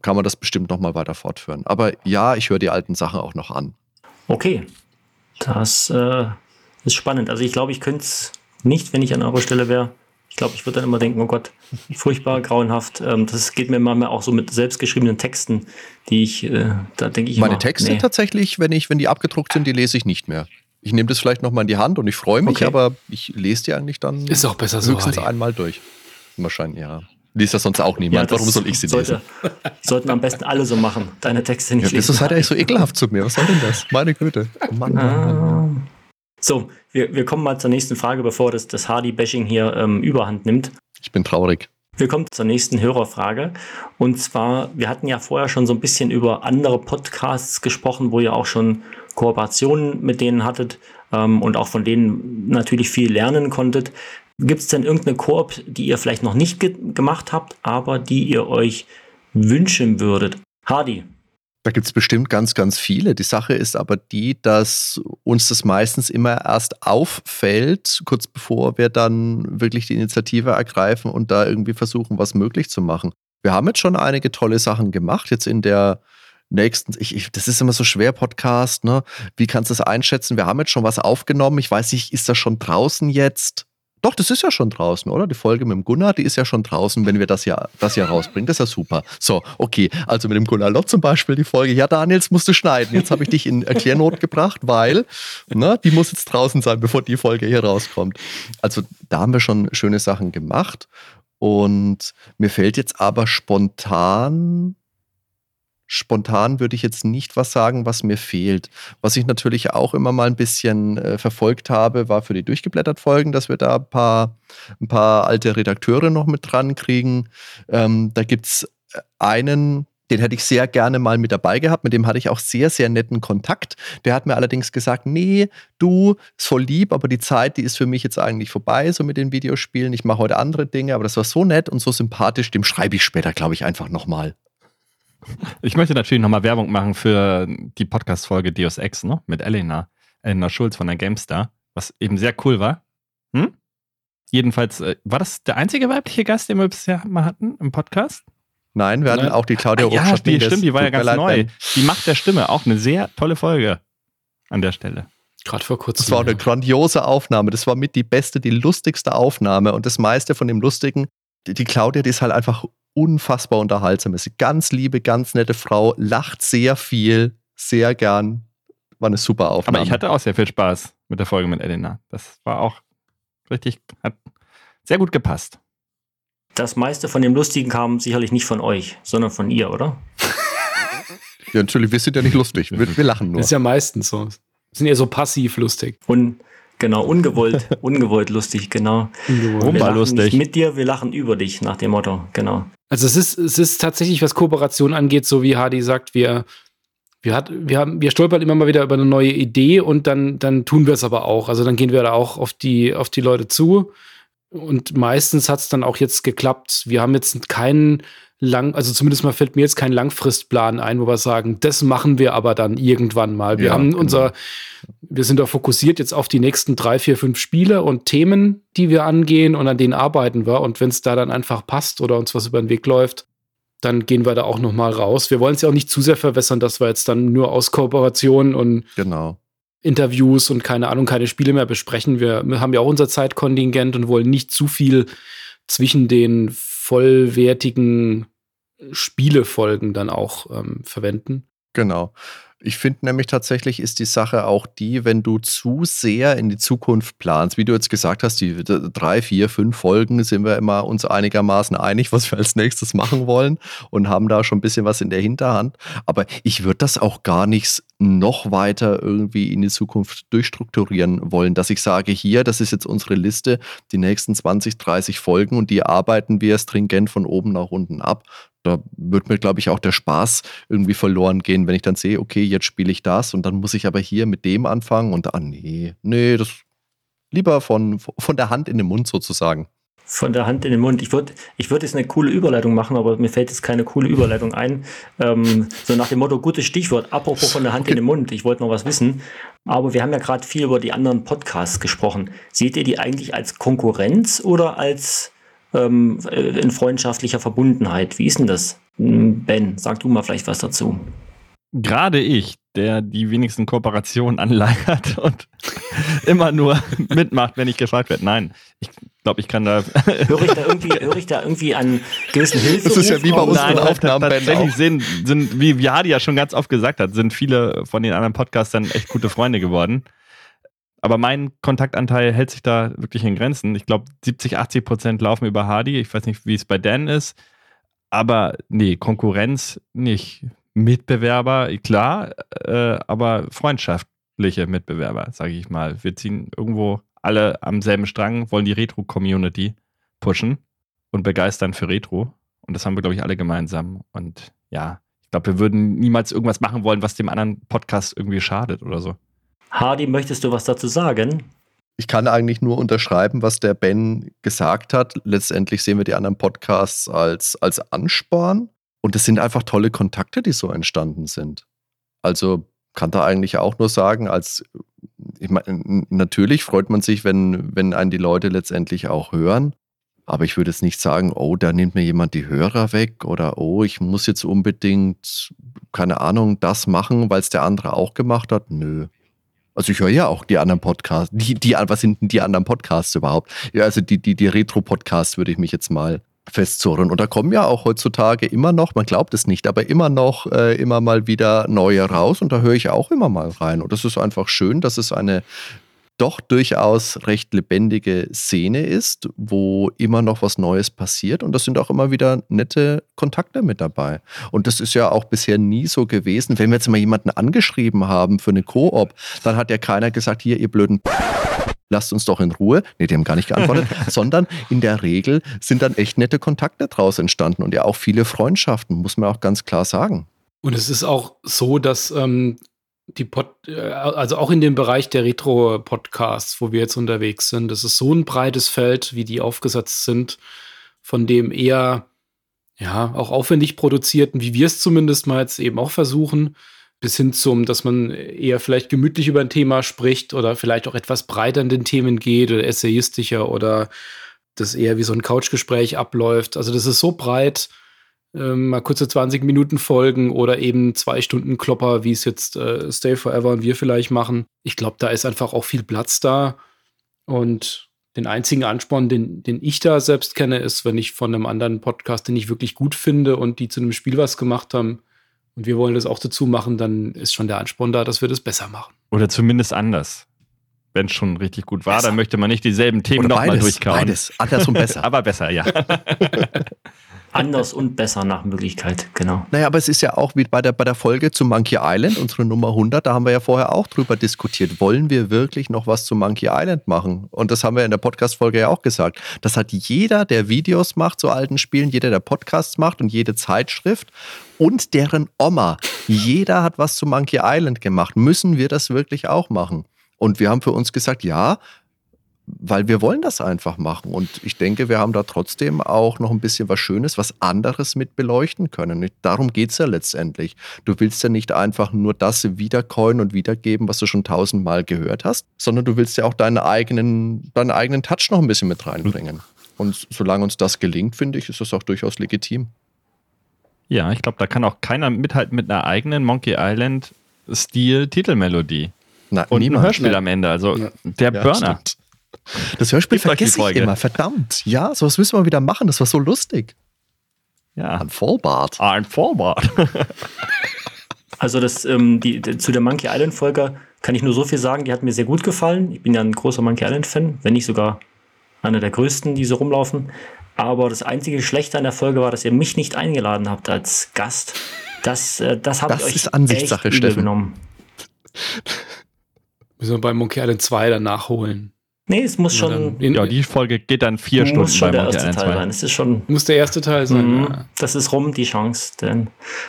kann man das bestimmt noch mal weiter fortführen. Aber ja, ich höre die alten Sachen auch noch an. Okay, das äh, ist spannend. Also ich glaube, ich könnte es nicht, wenn ich an eurer Stelle wäre. Ich glaube, ich würde dann immer denken, oh Gott, furchtbar, grauenhaft. Ähm, das geht mir manchmal auch so mit selbstgeschriebenen Texten, die ich, äh, da denke ich Meine immer, Texte nee. tatsächlich, wenn ich, wenn die abgedruckt sind, die lese ich nicht mehr. Ich nehme das vielleicht nochmal in die Hand und ich freue mich, Okay. aber ich lese die eigentlich dann Ist auch besser so. höchstens Hardy. einmal durch. Wahrscheinlich, ja. Liest das sonst auch niemand. das Warum soll ich sie sollte, lesen? Sollten am besten alle so machen, deine Texte nicht Ja, lesen. seid ihr eigentlich so ekelhaft zu mir? Was soll denn das? Meine Güte. Oh Mann, Mann, Mann, Mann. So, wir, wir kommen mal zur nächsten Frage, bevor das, das Hardy-Bashing hier ähm, überhand nimmt. Ich bin traurig. Wir kommen zur nächsten Hörerfrage. Und zwar, wir hatten ja vorher schon so ein bisschen über andere Podcasts gesprochen, wo ihr auch schon Kooperationen mit denen hattet ähm, und auch von denen natürlich viel lernen konntet. Gibt es denn irgendeine Koop, die ihr vielleicht noch nicht ge gemacht habt, aber die ihr euch wünschen würdet? Hardy, Da gibt es bestimmt ganz, ganz viele. Die Sache ist aber die, dass uns das meistens immer erst auffällt, kurz bevor wir dann wirklich die Initiative ergreifen und da irgendwie versuchen, was möglich zu machen. Wir haben jetzt schon einige tolle Sachen gemacht, jetzt in der nächsten, ich, ich, das ist immer so schwer, Podcast, ne? Wie kannst du das einschätzen? Wir haben jetzt schon was aufgenommen. Ich weiß nicht, ist das schon draußen jetzt? Doch, das ist ja schon draußen, oder? Die Folge mit dem Gunnar, die ist ja schon draußen, wenn wir das ja, das ja rausbringen. Das ist ja super. So, okay. Also mit dem Gunnar Lott zum Beispiel die Folge. Ja, Daniel, jetzt musst du schneiden. Jetzt habe ich dich in Erklärnot gebracht, weil ne, die muss jetzt draußen sein, bevor die Folge hier rauskommt. Also da haben wir schon schöne Sachen gemacht. Und mir fällt jetzt aber spontan spontan würde ich jetzt nicht was sagen, was mir fehlt. Was ich natürlich auch immer mal ein bisschen äh, verfolgt habe, war für die durchgeblättert Folgen, dass wir da ein paar, ein paar alte Redakteure noch mit dran kriegen. Ähm, da gibt es einen, den hätte ich sehr gerne mal mit dabei gehabt. Mit dem hatte ich auch sehr, sehr netten Kontakt. Der hat mir allerdings gesagt, nee, du, voll lieb, aber die Zeit, die ist für mich jetzt eigentlich vorbei, so mit den Videospielen. Ich mache heute andere Dinge, aber das war so nett und so sympathisch, dem schreibe ich später, glaube ich, einfach nochmal. Ich möchte natürlich nochmal Werbung machen für die Podcast-Folge Deus Ex, ne? Mit Elena, Elena Schulz von der GameStar, was eben sehr cool war. Hm? Jedenfalls, äh, war das der einzige weibliche Gast, den wir bisher mal hatten im Podcast? Nein, wir hatten Nein. auch die Claudia Ah, ja, die stimmt, die war ja ganz leid, neu. Die Macht der Stimme, auch eine sehr tolle Folge an der Stelle. Gerade vor kurzem. Das war eine ja. grandiose Aufnahme. Das war mit die beste, die lustigste Aufnahme. Und das meiste von dem Lustigen, die, die Claudia, die ist halt einfach unfassbar unterhaltsam. Ist eine ganz liebe, ganz nette Frau, lacht sehr viel, sehr gern. War eine super Aufnahme. Aber ich hatte auch sehr viel Spaß mit der Folge mit Elena. Das war auch richtig, hat sehr gut gepasst. das meiste von dem Lustigen kam sicherlich nicht von euch, sondern von ihr, oder? ja, natürlich, wir sind ja nicht lustig. Wir, wir lachen nur. Das ist ja meistens so. Sind eher so passiv lustig. Und genau, ungewollt, ungewollt lustig, genau. Lachen lustig. nicht mit dir, wir lachen über dich, nach dem Motto, genau. Also es ist, es ist tatsächlich, was Kooperation angeht, so wie Hardy sagt, wir, wir, hat, wir, haben, wir stolpern immer mal wieder über eine neue Idee und dann, dann tun wir es aber auch. Also dann gehen wir da auch auf die, auf die Leute zu. Und meistens hat es dann auch jetzt geklappt. Wir haben jetzt keinen lang, also zumindest mal fällt mir jetzt kein Langfristplan ein, wo wir sagen, das machen wir aber dann irgendwann mal. Wir Ja, haben genau. unser, wir sind da fokussiert jetzt auf die nächsten drei, vier, fünf Spiele und Themen, die wir angehen und an denen arbeiten wir. Und wenn es da dann einfach passt oder uns was über den Weg läuft, dann gehen wir da auch noch mal raus. Wir wollen es ja auch nicht zu sehr verwässern, dass wir jetzt dann nur aus Kooperation und Genau. Interviews und keine Ahnung, keine Spiele mehr besprechen. Wir haben ja auch unser Zeitkontingent und wollen nicht zu viel zwischen den vollwertigen Spielefolgen dann auch ähm, verwenden. Genau. Ich finde nämlich tatsächlich ist die Sache auch die, wenn du zu sehr in die Zukunft planst, wie du jetzt gesagt hast, die drei, vier, fünf Folgen sind wir immer uns einigermaßen einig, was wir als nächstes machen wollen und haben da schon ein bisschen was in der Hinterhand. Aber ich würde das auch gar nicht noch weiter irgendwie in die Zukunft durchstrukturieren wollen, dass ich sage, hier, das ist jetzt unsere Liste, die nächsten 20, 30 Folgen und die arbeiten wir stringent von oben nach unten ab da wird mir, glaube ich, auch der Spaß irgendwie verloren gehen, wenn ich dann sehe, okay, jetzt spiele ich das und dann muss ich aber hier mit dem anfangen und ah nee, nee, das lieber von, von der Hand in den Mund sozusagen. Von der Hand in den Mund. Ich würde ich würd jetzt eine coole Überleitung machen, aber mir fällt jetzt keine coole Überleitung ein. Ähm, so nach dem Motto, gutes Stichwort, apropos von der Hand in den Mund. Ich wollte noch was wissen. Aber wir haben ja gerade viel über die anderen Podcasts gesprochen. Seht ihr die eigentlich als Konkurrenz oder als ähm, in freundschaftlicher Verbundenheit? Wie ist denn das? Hm, Ben, sag du mal vielleicht was dazu. Gerade ich, der die wenigsten Kooperationen anleiert und immer nur mitmacht, wenn ich gefragt werde. Nein, ich glaube, ich kann da. Höre ich da irgendwie, höre ich da irgendwie an gewissen Hilfe? Das ist ja wie bei unseren Aufnahmen, tatsächlich auch. sind, sind, wie Jadi ja schon ganz oft gesagt hat, sind viele von den anderen Podcastern echt gute Freunde geworden. Aber mein Kontaktanteil hält sich da wirklich in Grenzen. Ich glaube, 70, 80 Prozent laufen über Hardy. Ich weiß nicht, wie es bei Dan ist. Aber nee, Konkurrenz nicht. Mitbewerber, klar, äh, aber freundschaftliche Mitbewerber, sage ich mal. Wir ziehen irgendwo alle am selben Strang, wollen die Retro-Community pushen und begeistern für Retro. Und das haben wir, glaube ich, alle gemeinsam. Und ja, ich glaube, wir würden niemals irgendwas machen wollen, was dem anderen Podcast irgendwie schadet oder so. Hardy, möchtest du was dazu sagen? Ich kann eigentlich nur unterschreiben, was der Ben gesagt hat. Letztendlich sehen wir die anderen Podcasts als, als Ansporn. Und es sind einfach tolle Kontakte, die so entstanden sind. Also kann da eigentlich auch nur sagen, als ich meine, natürlich freut man sich, wenn, wenn einen die Leute letztendlich auch hören. Aber ich würde jetzt nicht sagen, oh, da nimmt mir jemand die Hörer weg oder oh, ich muss jetzt unbedingt, keine Ahnung, das machen, weil es der andere auch gemacht hat. Nö. Also ich höre ja auch die anderen Podcasts. Die, die, was sind denn die anderen Podcasts überhaupt? Ja, also die, die, die Retro-Podcasts würde ich mich jetzt mal festzurren. Und da kommen ja auch heutzutage immer noch, man glaubt es nicht, aber immer noch äh, immer mal wieder neue raus und da höre ich auch immer mal rein. Und das ist einfach schön, dass es eine doch durchaus recht lebendige Szene ist, wo immer noch was Neues passiert und das sind auch immer wieder nette Kontakte mit dabei. Und das ist ja auch bisher nie so gewesen. Wenn wir jetzt mal jemanden angeschrieben haben für eine Koop, dann hat ja keiner gesagt, hier, ihr blöden lasst uns doch in Ruhe. Nee, die haben gar nicht geantwortet, sondern in der Regel sind dann echt nette Kontakte draus entstanden und ja auch viele Freundschaften, muss man auch ganz klar sagen. Und es ist auch so, dass ähm, die Pod, äh, also auch in dem Bereich der Retro-Podcasts, wo wir jetzt unterwegs sind, das ist so ein breites Feld, wie die aufgesetzt sind, von dem eher ja auch aufwendig produzierten, wie wir es zumindest mal jetzt eben auch versuchen, bis hin zum, dass man eher vielleicht gemütlich über ein Thema spricht oder vielleicht auch etwas breiter in den Themen geht oder essayistischer oder das eher wie so ein Couchgespräch abläuft. Also das ist so breit, ähm, mal kurze 20 Minuten Folgen oder eben zwei Stunden Klopper, wie es jetzt äh, Stay Forever und wir vielleicht machen. Ich glaube, da ist einfach auch viel Platz da. Und den einzigen Ansporn, den, den ich da selbst kenne, ist, wenn ich von einem anderen Podcast, den ich wirklich gut finde und die zu einem Spiel was gemacht haben und wir wollen das auch dazu machen, dann ist schon der Ansporn da, dass wir das besser machen. Oder zumindest anders. Wenn es schon richtig gut war, Besser. dann möchte man nicht dieselben Themen nochmal beides, durchkauen. beides, anders und besser. Aber besser, ja. Anders und besser nach Möglichkeit, genau. Naja, aber es ist ja auch wie bei der, bei der Folge zu Monkey Island, unsere Nummer 100, da haben wir ja vorher auch drüber diskutiert. Wollen wir wirklich noch was zu Monkey Island machen? Und das haben wir in der Podcast-Folge ja auch gesagt. Das hat jeder, der Videos macht zu alten Spielen, jeder, der Podcasts macht und jede Zeitschrift und deren Oma. Jeder hat was zu Monkey Island gemacht. Müssen wir das wirklich auch machen? Und wir haben für uns gesagt, ja, weil wir wollen das einfach machen. Und ich denke, wir haben da trotzdem auch noch ein bisschen was Schönes, was anderes mit beleuchten können. Darum geht es ja letztendlich. Du willst ja nicht einfach nur das wiedercoin und wiedergeben, was du schon tausendmal gehört hast, sondern du willst ja auch deinen eigenen, deinen eigenen Touch noch ein bisschen mit reinbringen. Und solange uns das gelingt, finde ich, ist das auch durchaus legitim. Ja, ich glaube, da kann auch keiner mithalten mit einer eigenen Monkey Island Stil-Titelmelodie. und niemand. ein Hörspiel am Ende, also ja. der ja, Burner. Stimmt. Das Hörspiel vergesse ich immer, verdammt. Ja, sowas müssen wir wieder machen, das war so lustig. Ja. Ein Vollbart. Ein Vollbart. also das, ähm, die, die, zu der Monkey Island Folge kann ich nur so viel sagen, die hat mir sehr gut gefallen. Ich bin ja ein großer Monkey Island Fan, wenn nicht sogar einer der größten, die so rumlaufen. Aber das einzige Schlechte an der Folge war, dass ihr mich nicht eingeladen habt als Gast. Das, äh, das habe ich euch ist Ansichtssache, echt Steffen. genommen. Müssen wir bei Monkey Island 2 dann nachholen. Nee, es muss schon. In, ja, die Folge geht dann vier Stunden muss schon bei der erste Teil sein. Es ist schon. Muss der erste Teil sein. Mhm, ja. Das ist rum, die Chance. Denn,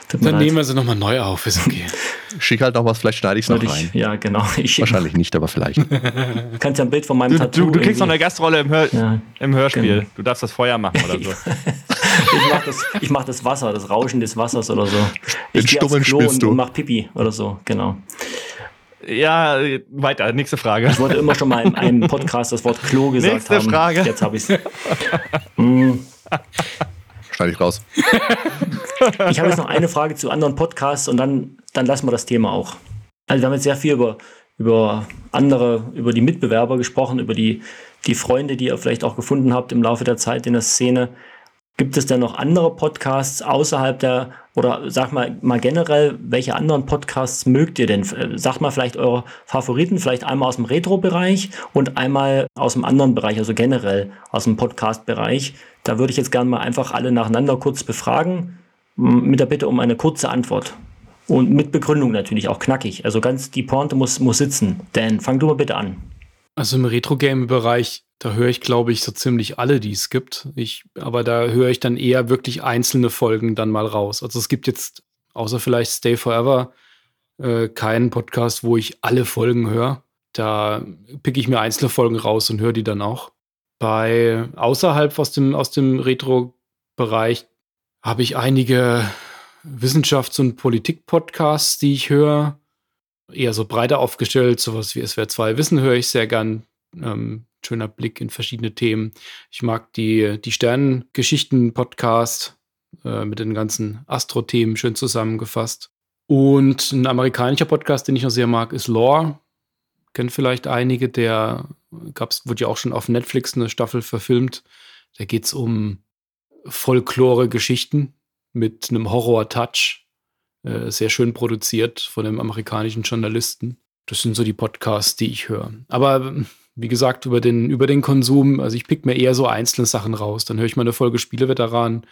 dann nehmen wir sie nochmal neu auf, ist okay. Schick halt noch was, vielleicht schneide ich es noch rein. Ja, genau. Ich Wahrscheinlich nicht, aber vielleicht. Du kannst ja ein Bild von meinem du, Tattoo. Du, du kriegst noch eine Gastrolle im, Hör ja, im Hörspiel. Genau. Du darfst das Feuer machen oder so. ich mache das, mach das Wasser, das Rauschen des Wassers oder so. Ich gehe aufs Klo und, und mach Pipi oder so, genau. Ja, weiter, nächste Frage. Ich wollte immer schon mal in einem Podcast das Wort Klo gesagt nächste haben. Frage. Jetzt habe ich es. mm. Schneide ich raus. ich habe jetzt noch eine Frage zu anderen Podcasts und dann, dann lassen wir das Thema auch. Also wir haben jetzt sehr viel über, über andere, über die Mitbewerber gesprochen, über die, die Freunde, die ihr vielleicht auch gefunden habt im Laufe der Zeit in der Szene. Gibt es denn noch andere Podcasts außerhalb der, oder sag mal, mal generell, welche anderen Podcasts mögt ihr denn? Äh, sagt mal vielleicht eure Favoriten, vielleicht einmal aus dem Retro-Bereich und einmal aus dem anderen Bereich, also generell aus dem Podcast-Bereich. Da würde ich jetzt gerne mal einfach alle nacheinander kurz befragen, mit der Bitte um eine kurze Antwort. Und mit Begründung natürlich, auch knackig. Also ganz, die Pointe muss, muss sitzen. Dan, fang du mal bitte an. Also im Retro-Game-Bereich da höre ich, glaube ich, so ziemlich alle, die es gibt. Ich, aber da höre ich dann eher wirklich einzelne Folgen dann mal raus. Also es gibt jetzt, außer vielleicht Stay Forever, äh, keinen Podcast, wo ich alle Folgen höre. Da picke ich mir einzelne Folgen raus und höre die dann auch. Bei außerhalb aus dem, aus dem Retro-Bereich habe ich einige Wissenschafts- und Politik-Podcasts, die ich höre. Eher so breiter aufgestellt, sowas wie SWR 2 Wissen höre ich sehr gern. Ähm, schöner Blick in verschiedene Themen. Ich mag die, die Sternengeschichten-Podcast äh, mit den ganzen Astro-Themen schön zusammengefasst. Und ein amerikanischer Podcast, den ich noch sehr mag, ist Lore. Kennt vielleicht einige, der gab's, wurde ja auch schon auf Netflix eine Staffel verfilmt. Da geht es um Folklore-Geschichten mit einem Horror-Touch. Äh, sehr schön produziert von einem amerikanischen Journalisten. Das sind so die Podcasts, die ich höre. Aber wie gesagt, über den, über den Konsum. Also ich pick mir eher so einzelne Sachen raus. Dann höre ich mal eine Folge Spieleveteran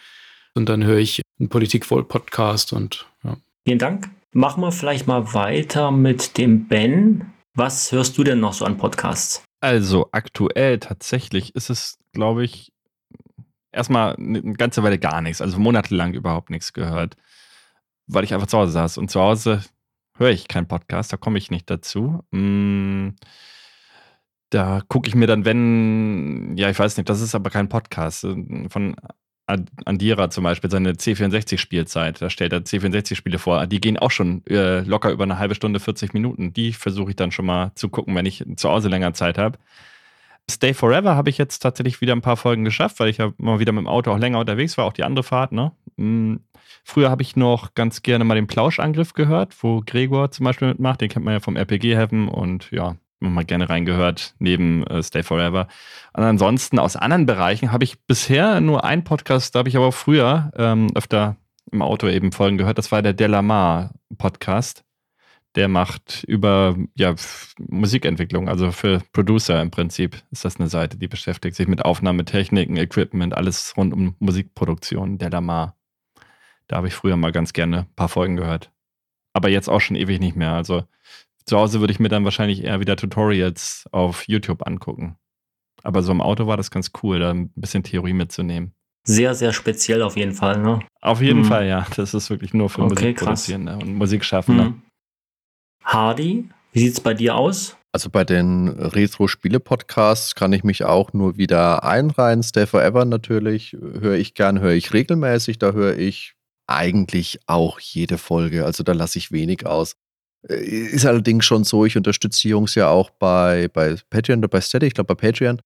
und dann höre ich einen Politikvoll-Podcast und ja. Vielen Dank. Machen wir vielleicht mal weiter mit dem Ben. Was hörst du denn noch so an Podcasts? Also aktuell tatsächlich ist es, glaube ich, erstmal eine ganze Weile gar nichts, also monatelang überhaupt nichts gehört, weil ich einfach zu Hause saß. Und zu Hause höre ich keinen Podcast, da komme ich nicht dazu. Hm, da gucke ich mir dann, wenn, ja, ich weiß nicht, das ist aber kein Podcast, von Andira zum Beispiel, seine C64-Spielzeit, da stellt er C64-Spiele vor, die gehen auch schon äh, locker über eine halbe Stunde, 40 Minuten. Die versuche ich dann schon mal zu gucken, wenn ich zu Hause länger Zeit habe. Stay Forever habe ich jetzt tatsächlich wieder ein paar Folgen geschafft, weil ich ja mal wieder mit dem Auto auch länger unterwegs war, auch die andere Fahrt, ne? Hm. Früher habe ich noch ganz gerne mal den Plauschangriff gehört, wo Gregor zum Beispiel mitmacht. Den kennt man ja vom RPG Heaven und ja, mal gerne reingehört, neben äh, Stay Forever. Und ansonsten aus anderen Bereichen habe ich bisher nur einen Podcast, da habe ich aber früher ähm, öfter im Auto eben Folgen gehört. Das war der Delamar Podcast. Der macht über ja, Musikentwicklung, also für Producer im Prinzip ist das eine Seite, die beschäftigt sich mit Aufnahmetechniken, Equipment, alles rund um Musikproduktion. Delamar. Da habe ich früher mal ganz gerne ein paar Folgen gehört. Aber jetzt auch schon ewig nicht mehr. Also zu Hause würde ich mir dann wahrscheinlich eher wieder Tutorials auf YouTube angucken. Aber so im Auto war das ganz cool, da ein bisschen Theorie mitzunehmen. Sehr, sehr speziell auf jeden Fall, ne? Auf jeden mhm. Fall, ja. Das ist wirklich nur für okay, Musikproduzierende und Musikschaffende. Mhm. Hardy, wie sieht es bei dir aus? Also bei den Retro-Spiele-Podcasts kann ich mich auch nur wieder einreihen. Stay Forever natürlich höre ich gern, höre ich regelmäßig. Da höre ich eigentlich auch jede Folge. Also da lasse ich wenig aus. Äh, ist allerdings schon so, ich unterstütze die Jungs ja auch bei, bei Patreon oder bei Steady, ich glaube bei Patreon.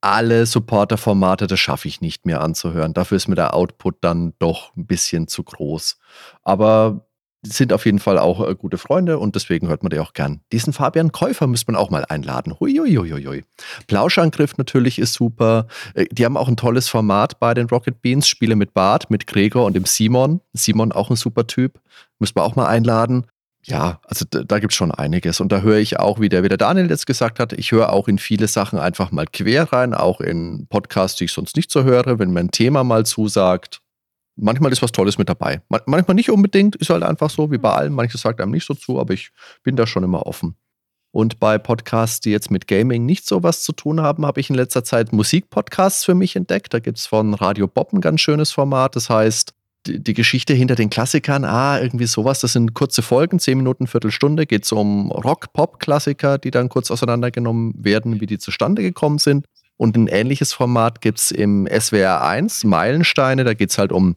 Alle Supporter-Formate, das schaffe ich nicht mehr anzuhören. Dafür ist mir der Output dann doch ein bisschen zu groß. Aber sind auf jeden Fall auch äh, gute Freunde und deswegen hört man die auch gern. Diesen Fabian Käufer müsste man auch mal einladen. Huiuiuiui. Plauschangriff natürlich ist super. Äh, die haben auch ein tolles Format bei den Rocket Beans. Spiele mit Bart, mit Gregor und dem Simon. Simon auch ein super Typ. Müssen wir auch mal einladen. Ja, also da, da gibt es schon einiges. Und da höre ich auch, wie der, wie der Daniel jetzt gesagt hat, ich höre auch in viele Sachen einfach mal quer rein, auch in Podcasts, die ich sonst nicht so höre, wenn mir ein Thema mal zusagt manchmal ist was Tolles mit dabei. manchmal nicht unbedingt, ist halt einfach so, wie bei allem. Manches sagt einem nicht so zu, aber ich bin da schon immer offen. Und bei Podcasts, die jetzt mit Gaming nicht so was zu tun haben, habe ich in letzter Zeit Musikpodcasts für mich entdeckt. Da gibt es von Radio Bob ein ganz schönes Format. Das heißt, die, die, Geschichte hinter den Klassikern, ah, irgendwie sowas, das sind kurze Folgen, zehn Minuten, Viertelstunde, geht es um Rock-Pop-Klassiker, die dann kurz auseinandergenommen werden, wie die zustande gekommen sind. Und ein ähnliches Format gibt es im SWR 1, Meilensteine, da geht es halt um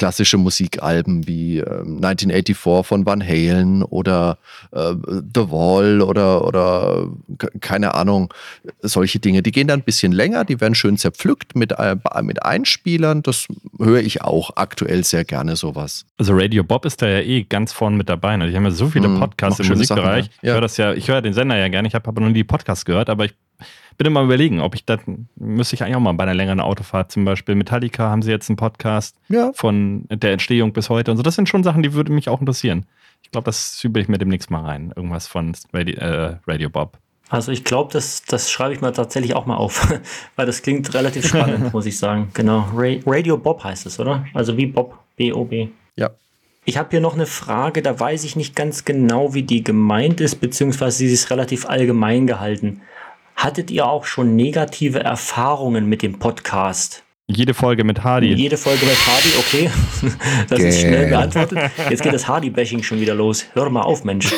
klassische Musikalben wie äh, 1984 von Van Halen oder äh, The Wall oder, oder keine Ahnung, solche Dinge. Die gehen dann ein bisschen länger, die werden schön zerpflückt mit, äh, mit Einspielern. Das höre ich auch aktuell sehr gerne sowas. Also Radio Bob ist da ja eh ganz vorne mit dabei. Ne? Die haben ja so viele hm, Podcasts im Musikbereich. Sachen, ja. Ich höre das ja, ich höre den Sender ja gerne, ich habe aber nie die Podcasts gehört, aber ich bin immer überlegen, ob ich das, müsste ich eigentlich auch mal bei einer längeren Autofahrt zum Beispiel. Metallica haben sie jetzt einen Podcast ja. von der Entstehung bis heute und so. Das sind schon Sachen, die würden mich auch interessieren. Ich glaube, das übe ich mir demnächst mal rein. Irgendwas von Radio, äh, Radio Bob. Also ich glaube, das, das schreibe ich mir tatsächlich auch mal auf, weil das klingt relativ spannend, muss ich sagen. Genau. Radio Bob heißt es, oder? Also wie Bob, B-O-B. Ja. Ich habe hier noch eine Frage, da weiß ich nicht ganz genau, wie die gemeint ist, beziehungsweise sie ist relativ allgemein gehalten. Hattet ihr auch schon negative Erfahrungen mit dem Podcast? Jede Folge mit Hardy. Jede Folge mit Hardy, okay. Das okay. ist schnell beantwortet. Jetzt geht das Hardy-Bashing schon wieder los. Hör mal auf, Mensch.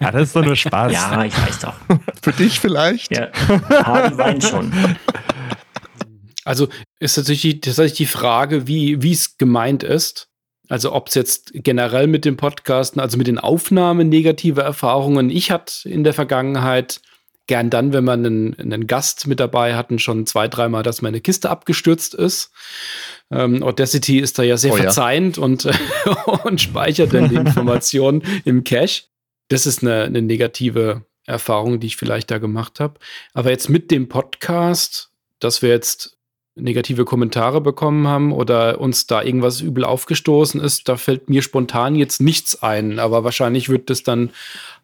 Ja, das ist doch nur Spaß. Ja, ich weiß doch. Für dich vielleicht? Ja, Hardy weint schon. Also ist tatsächlich, tatsächlich die Frage, wie es gemeint ist. Also ob es jetzt generell mit den Podcasten, also mit den Aufnahmen negative Erfahrungen. Ich hatte in der Vergangenheit gern dann, wenn man einen, einen Gast mit dabei hatten, schon zwei, dreimal, dass meine Kiste abgestürzt ist. Ähm, Audacity ist da ja sehr oh, verzeihend ja. Und, und speichert dann die Informationen im Cache. Das ist eine, eine negative Erfahrung, die ich vielleicht da gemacht habe. Aber jetzt mit dem Podcast, dass wir jetzt negative Kommentare bekommen haben oder uns da irgendwas übel aufgestoßen ist, da fällt mir spontan jetzt nichts ein. Aber wahrscheinlich wird das dann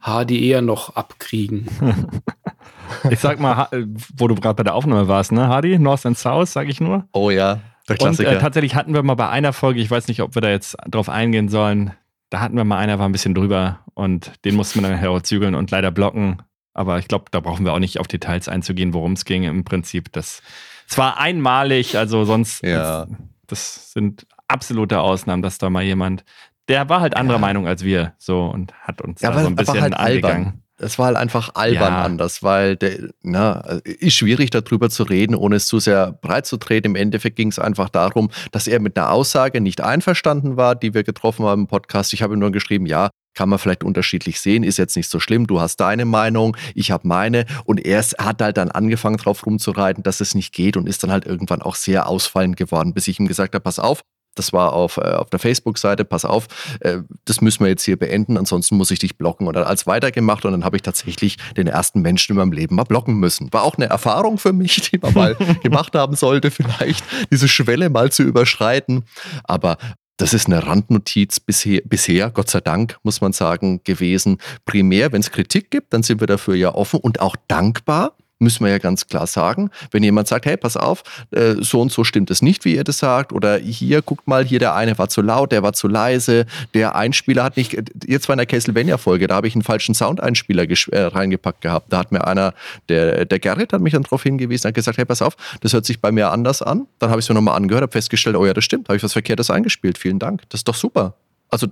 HD eher noch abkriegen. ich sag mal, wo du gerade bei der Aufnahme warst, ne, Hardy? North and South, sag ich nur. Oh ja, der Klassiker. Und äh, tatsächlich hatten wir mal bei einer Folge, ich weiß nicht, ob wir da jetzt drauf eingehen sollen, da hatten wir mal einer, war ein bisschen drüber und den mussten wir dann herauszügeln und leider blocken. Aber ich glaube, da brauchen wir auch nicht auf Details einzugehen, worum es ging. Im Prinzip, das, es war einmalig, also sonst, ja. das, das sind absolute Ausnahmen, dass da mal jemand der war halt anderer ja. Meinung als wir so und hat uns ja, da so ein bisschen halt angegangen. Albern. Es war halt einfach albern ja. anders, weil der, na, ist schwierig darüber zu reden, ohne es zu sehr breit zu treten. Im Endeffekt ging es einfach darum, dass er mit einer Aussage nicht einverstanden war, die wir getroffen haben im Podcast. Ich habe ihm nur geschrieben, ja, kann man vielleicht unterschiedlich sehen, ist jetzt nicht so schlimm, du hast deine Meinung, ich habe meine und er hat halt dann angefangen drauf rumzureiten, dass es nicht geht und ist dann halt irgendwann auch sehr ausfallend geworden, bis ich ihm gesagt habe, pass auf, das war auf, äh, auf der Facebook-Seite, pass auf, äh, das müssen wir jetzt hier beenden, ansonsten muss ich dich blocken. Und dann als weitergemacht und dann habe ich tatsächlich den ersten Menschen in meinem Leben mal blocken müssen. War auch eine Erfahrung für mich, die man mal gemacht haben sollte, vielleicht diese Schwelle mal zu überschreiten. Aber das ist eine Randnotiz bisher, bisher, Gott sei Dank, muss man sagen, gewesen. Primär, wenn es Kritik gibt, dann sind wir dafür ja offen und auch dankbar müssen wir ja ganz klar sagen. Wenn jemand sagt, hey, pass auf, äh, so und so stimmt es nicht, wie ihr das sagt, oder hier, guckt mal, hier der eine war zu laut, der war zu leise, der Einspieler hat nicht, jetzt war in der Castlevania-Folge, da habe ich einen falschen Soundeinspieler äh, reingepackt gehabt. Da hat mir einer, der, der Gerrit hat mich dann darauf hingewiesen, hat gesagt, hey, pass auf, das hört sich bei mir anders an. Dann habe ich es mir nochmal angehört, habe festgestellt, oh ja, das stimmt, habe ich was Verkehrtes eingespielt, vielen Dank, das ist doch super. Also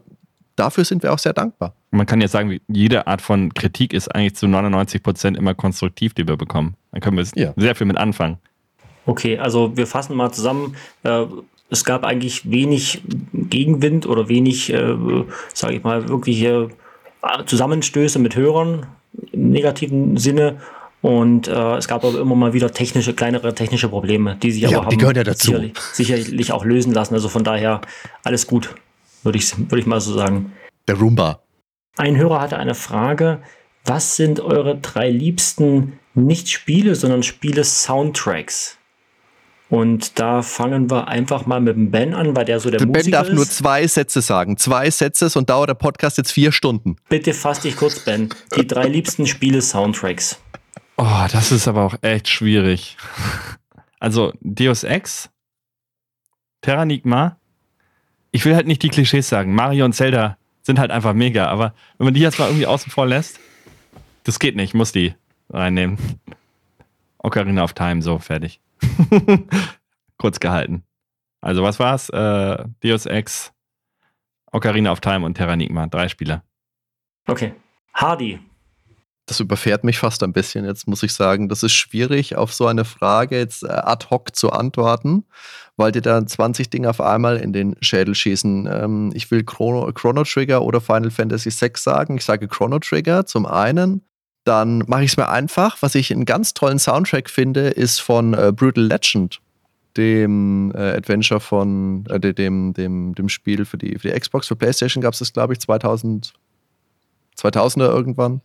dafür sind wir auch sehr dankbar. Man kann jetzt sagen, jede Art von Kritik ist eigentlich zu 99 Prozent immer konstruktiv, die wir bekommen. Dann können wir ja. sehr viel mit anfangen. Okay, also wir fassen mal zusammen. Äh, es gab eigentlich wenig Gegenwind oder wenig, äh, sage ich mal, wirkliche Zusammenstöße mit Hörern im negativen Sinne. Und äh, es gab aber immer mal wieder technische, kleinere technische Probleme, die sich ja, aber die gehören ja dazu. Sicherlich, sicherlich auch lösen lassen. Also von daher alles gut, würde ich, würd ich mal so sagen. Der Roomba. Ein Hörer hatte eine Frage. Was sind eure drei liebsten nicht Spiele, sondern Spiele-Soundtracks? Und da fangen wir einfach mal mit dem Ben an, weil der so der, der Musiker Ben darf ist. nur zwei Sätze sagen. Zwei Sätze und dauert der Podcast jetzt vier Stunden. Bitte fass dich kurz, Ben. Die drei liebsten Spiele-Soundtracks. Oh, das ist aber auch echt schwierig. Also Deus Ex, Terranigma. Ich will halt nicht die Klischees sagen. Mario und Zelda sind halt einfach mega. Aber wenn man die jetzt mal irgendwie außen vor lässt, das geht nicht. Ich muss die reinnehmen. Ocarina of Time, so fertig. Kurz gehalten. Also was war's? Äh, Deus Ex, Ocarina of Time und Terranigma. Drei Spiele. Okay. Hardy. Das überfährt mich fast ein bisschen. Jetzt muss ich sagen, das ist schwierig, auf so eine Frage jetzt äh, ad hoc zu antworten, weil dir da 20 Dinge auf einmal in den Schädel schießen. Ähm, ich will Chrono, Chrono Trigger oder Final Fantasy VI sagen. Ich sage Chrono Trigger zum einen, dann mache ich es mir einfach. Was ich einen ganz tollen Soundtrack finde, ist von äh, Brutal Legend, dem äh, Adventure von äh, dem, dem, dem Spiel für die, für die Xbox, für PlayStation gab es das, glaube ich, 2000, 2000er irgendwann.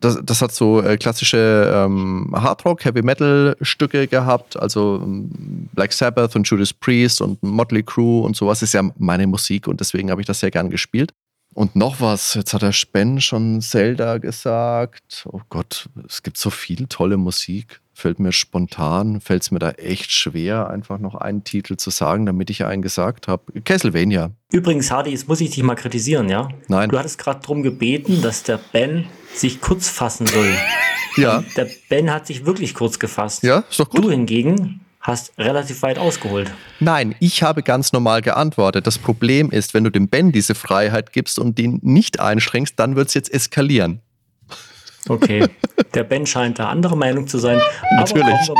Das, das hat so äh, klassische ähm, Hardrock, Heavy Metal Stücke gehabt, also ähm, Black Sabbath und Judas Priest und Motley Crue und sowas ist ja meine Musik und deswegen habe ich das sehr gern gespielt. Und noch was, jetzt hat der Spen schon Zelda gesagt. Oh Gott, es gibt so viel tolle Musik. Fällt mir spontan, fällt es mir da echt schwer, einfach noch einen Titel zu sagen, damit ich einen gesagt habe. Castlevania. Übrigens, Hardy, jetzt muss ich dich mal kritisieren, ja? Nein. Du hattest gerade darum gebeten, dass der Ben sich kurz fassen soll. ja. Der Ben hat sich wirklich kurz gefasst. Ja, ist doch gut. Du hingegen hast relativ weit ausgeholt. Nein, ich habe ganz normal geantwortet. Das Problem ist, wenn du dem Ben diese Freiheit gibst und den nicht einschränkst, dann wird es jetzt eskalieren. Okay, der Ben scheint da anderer Meinung zu sein. Natürlich.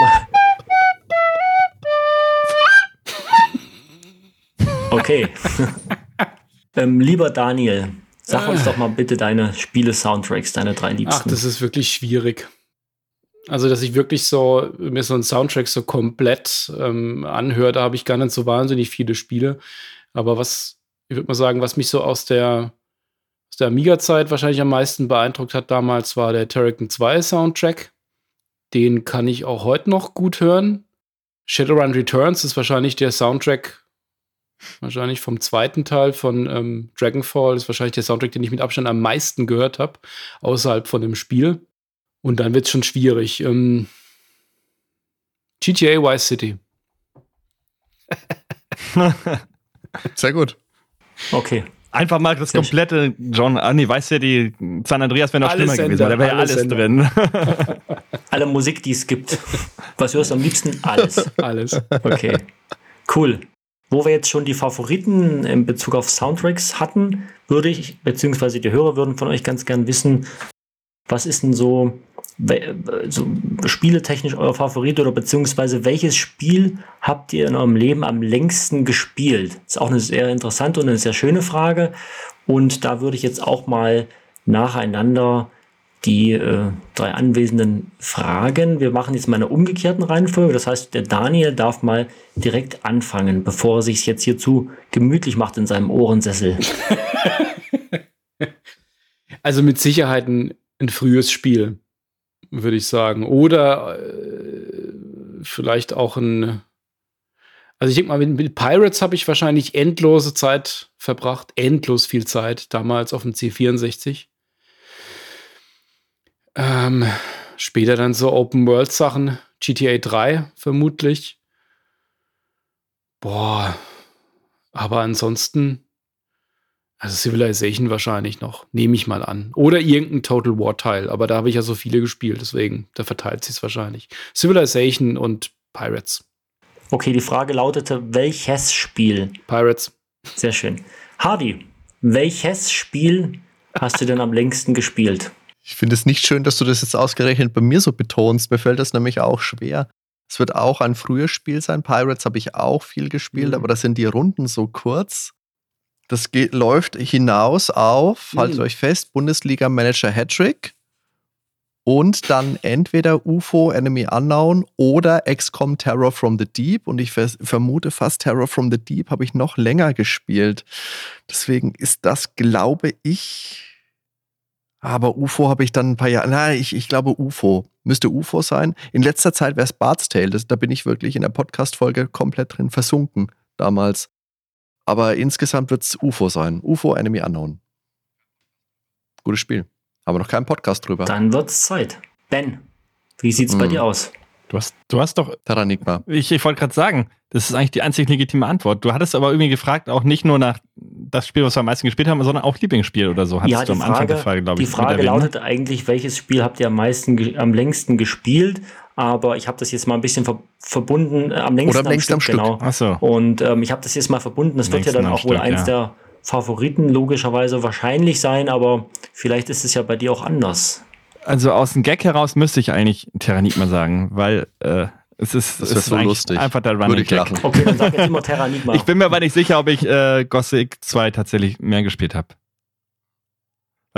Okay. ähm, lieber Daniel, sag uns doch mal bitte deine Spiele-Soundtracks, deine drei liebsten. Ach, das ist wirklich schwierig. Also, dass ich wirklich so mir so einen Soundtrack so komplett ähm, anhöre, da habe ich gar nicht so wahnsinnig viele Spiele. Aber was, ich würde mal sagen, was mich so aus der, der Amiga-Zeit wahrscheinlich am meisten beeindruckt hat damals, war der Turrican 2 Soundtrack. Den kann ich auch heute noch gut hören. Shadowrun Returns ist wahrscheinlich der Soundtrack, wahrscheinlich vom zweiten Teil von ähm, Dragonfall, ist wahrscheinlich der Soundtrack, den ich mit Abstand am meisten gehört habe, außerhalb von dem Spiel. Und dann wird es schon schwierig. Ähm, GTA Vice City. Sehr gut. Okay. Einfach mal das komplette John, ah nee, Vice City, San Andreas wäre noch alles schlimmer gewesen, da wäre ja alles Sender. drin. Alle Musik, die es gibt. Was hörst du am liebsten? Alles. Alles. Okay. Cool. Wo wir jetzt schon die Favoriten in Bezug auf Soundtracks hatten, würde ich, beziehungsweise die Hörer würden von euch ganz gern wissen, was ist denn so, so spieletechnisch euer Favorit oder beziehungsweise welches Spiel habt ihr in eurem Leben am längsten gespielt? Das ist auch eine sehr interessante und eine sehr schöne Frage. Und da würde ich jetzt auch mal nacheinander die äh, drei Anwesenden fragen. Wir machen jetzt mal eine umgekehrten Reihenfolge. Das heißt, der Daniel darf mal direkt anfangen, bevor er sich jetzt hier zu gemütlich macht in seinem Ohrensessel. also mit Sicherheit ein ein frühes Spiel, würde ich sagen. Oder äh, vielleicht auch ein. Also ich denke mal, mit, mit Pirates habe ich wahrscheinlich endlose Zeit verbracht, endlos viel Zeit damals auf dem C64. Ähm, später dann so Open World Sachen, GTA 3 vermutlich. Boah, aber ansonsten also Civilization wahrscheinlich noch, nehme ich mal an. Oder irgendein Total War Teil, aber da habe ich ja so viele gespielt, deswegen, da verteilt sich es wahrscheinlich. Civilization und Pirates. Okay, die Frage lautete, welches Spiel? Pirates. Sehr schön. Hardy, welches Spiel hast du denn am längsten gespielt? Ich finde es nicht schön, dass du das jetzt ausgerechnet bei mir so betonst. Mir fällt das nämlich auch schwer. Es wird auch ein frühes Spiel sein. Pirates habe ich auch viel gespielt, Mhm. aber da sind die Runden so kurz. Das geht, läuft hinaus auf, haltet Mhm. euch fest, Bundesliga Manager Hattrick und dann entweder UFO Enemy Unknown oder XCOM Terror from the Deep. Und ich vermute fast Terror from the Deep habe ich noch länger gespielt. Deswegen ist das, glaube ich, aber UFO habe ich dann ein paar Jahre. Nein, ich, ich glaube UFO. Müsste UFO sein. In letzter Zeit wäre es Bart's Tale. Das, da bin ich wirklich in der Podcast-Folge komplett drin versunken damals. Aber insgesamt wird es UFO sein. UFO Enemy Unknown. Gutes Spiel. Aber noch keinen Podcast drüber. Dann wird's Zeit. Ben, wie sieht's bei Mhm. dir aus? Du hast, du hast doch, Terranigma. ich, ich wollte gerade sagen, das ist eigentlich die einzig legitime Antwort. Du hattest aber irgendwie gefragt, auch nicht nur nach das Spiel, was wir am meisten gespielt haben, sondern auch Lieblingsspiel oder so. Hattest ja, du die am Anfang Frage, der Frage, glaube die ich. mit Frage erwähnt, ne? lautet eigentlich, welches Spiel habt ihr am meisten, am längsten gespielt? Aber ich habe das jetzt mal ein bisschen ver verbunden, äh, am längsten, Oder am längsten am Stück. genau. Ach so. Und ähm, ich habe das jetzt mal verbunden. Das wird ja dann am auch wohl Stück, eins ja. der Favoriten logischerweise wahrscheinlich sein, aber vielleicht ist es ja bei dir auch anders. Also aus dem Gag heraus müsste ich eigentlich Terranigma sagen, weil äh, es ist, Das es ist so lustig. einfach der Würde Running ich Gag. lachen. Okay, dann sag jetzt immer Terranigma. Ich bin mir aber nicht sicher, ob ich äh, Gothic 2 tatsächlich mehr gespielt habe.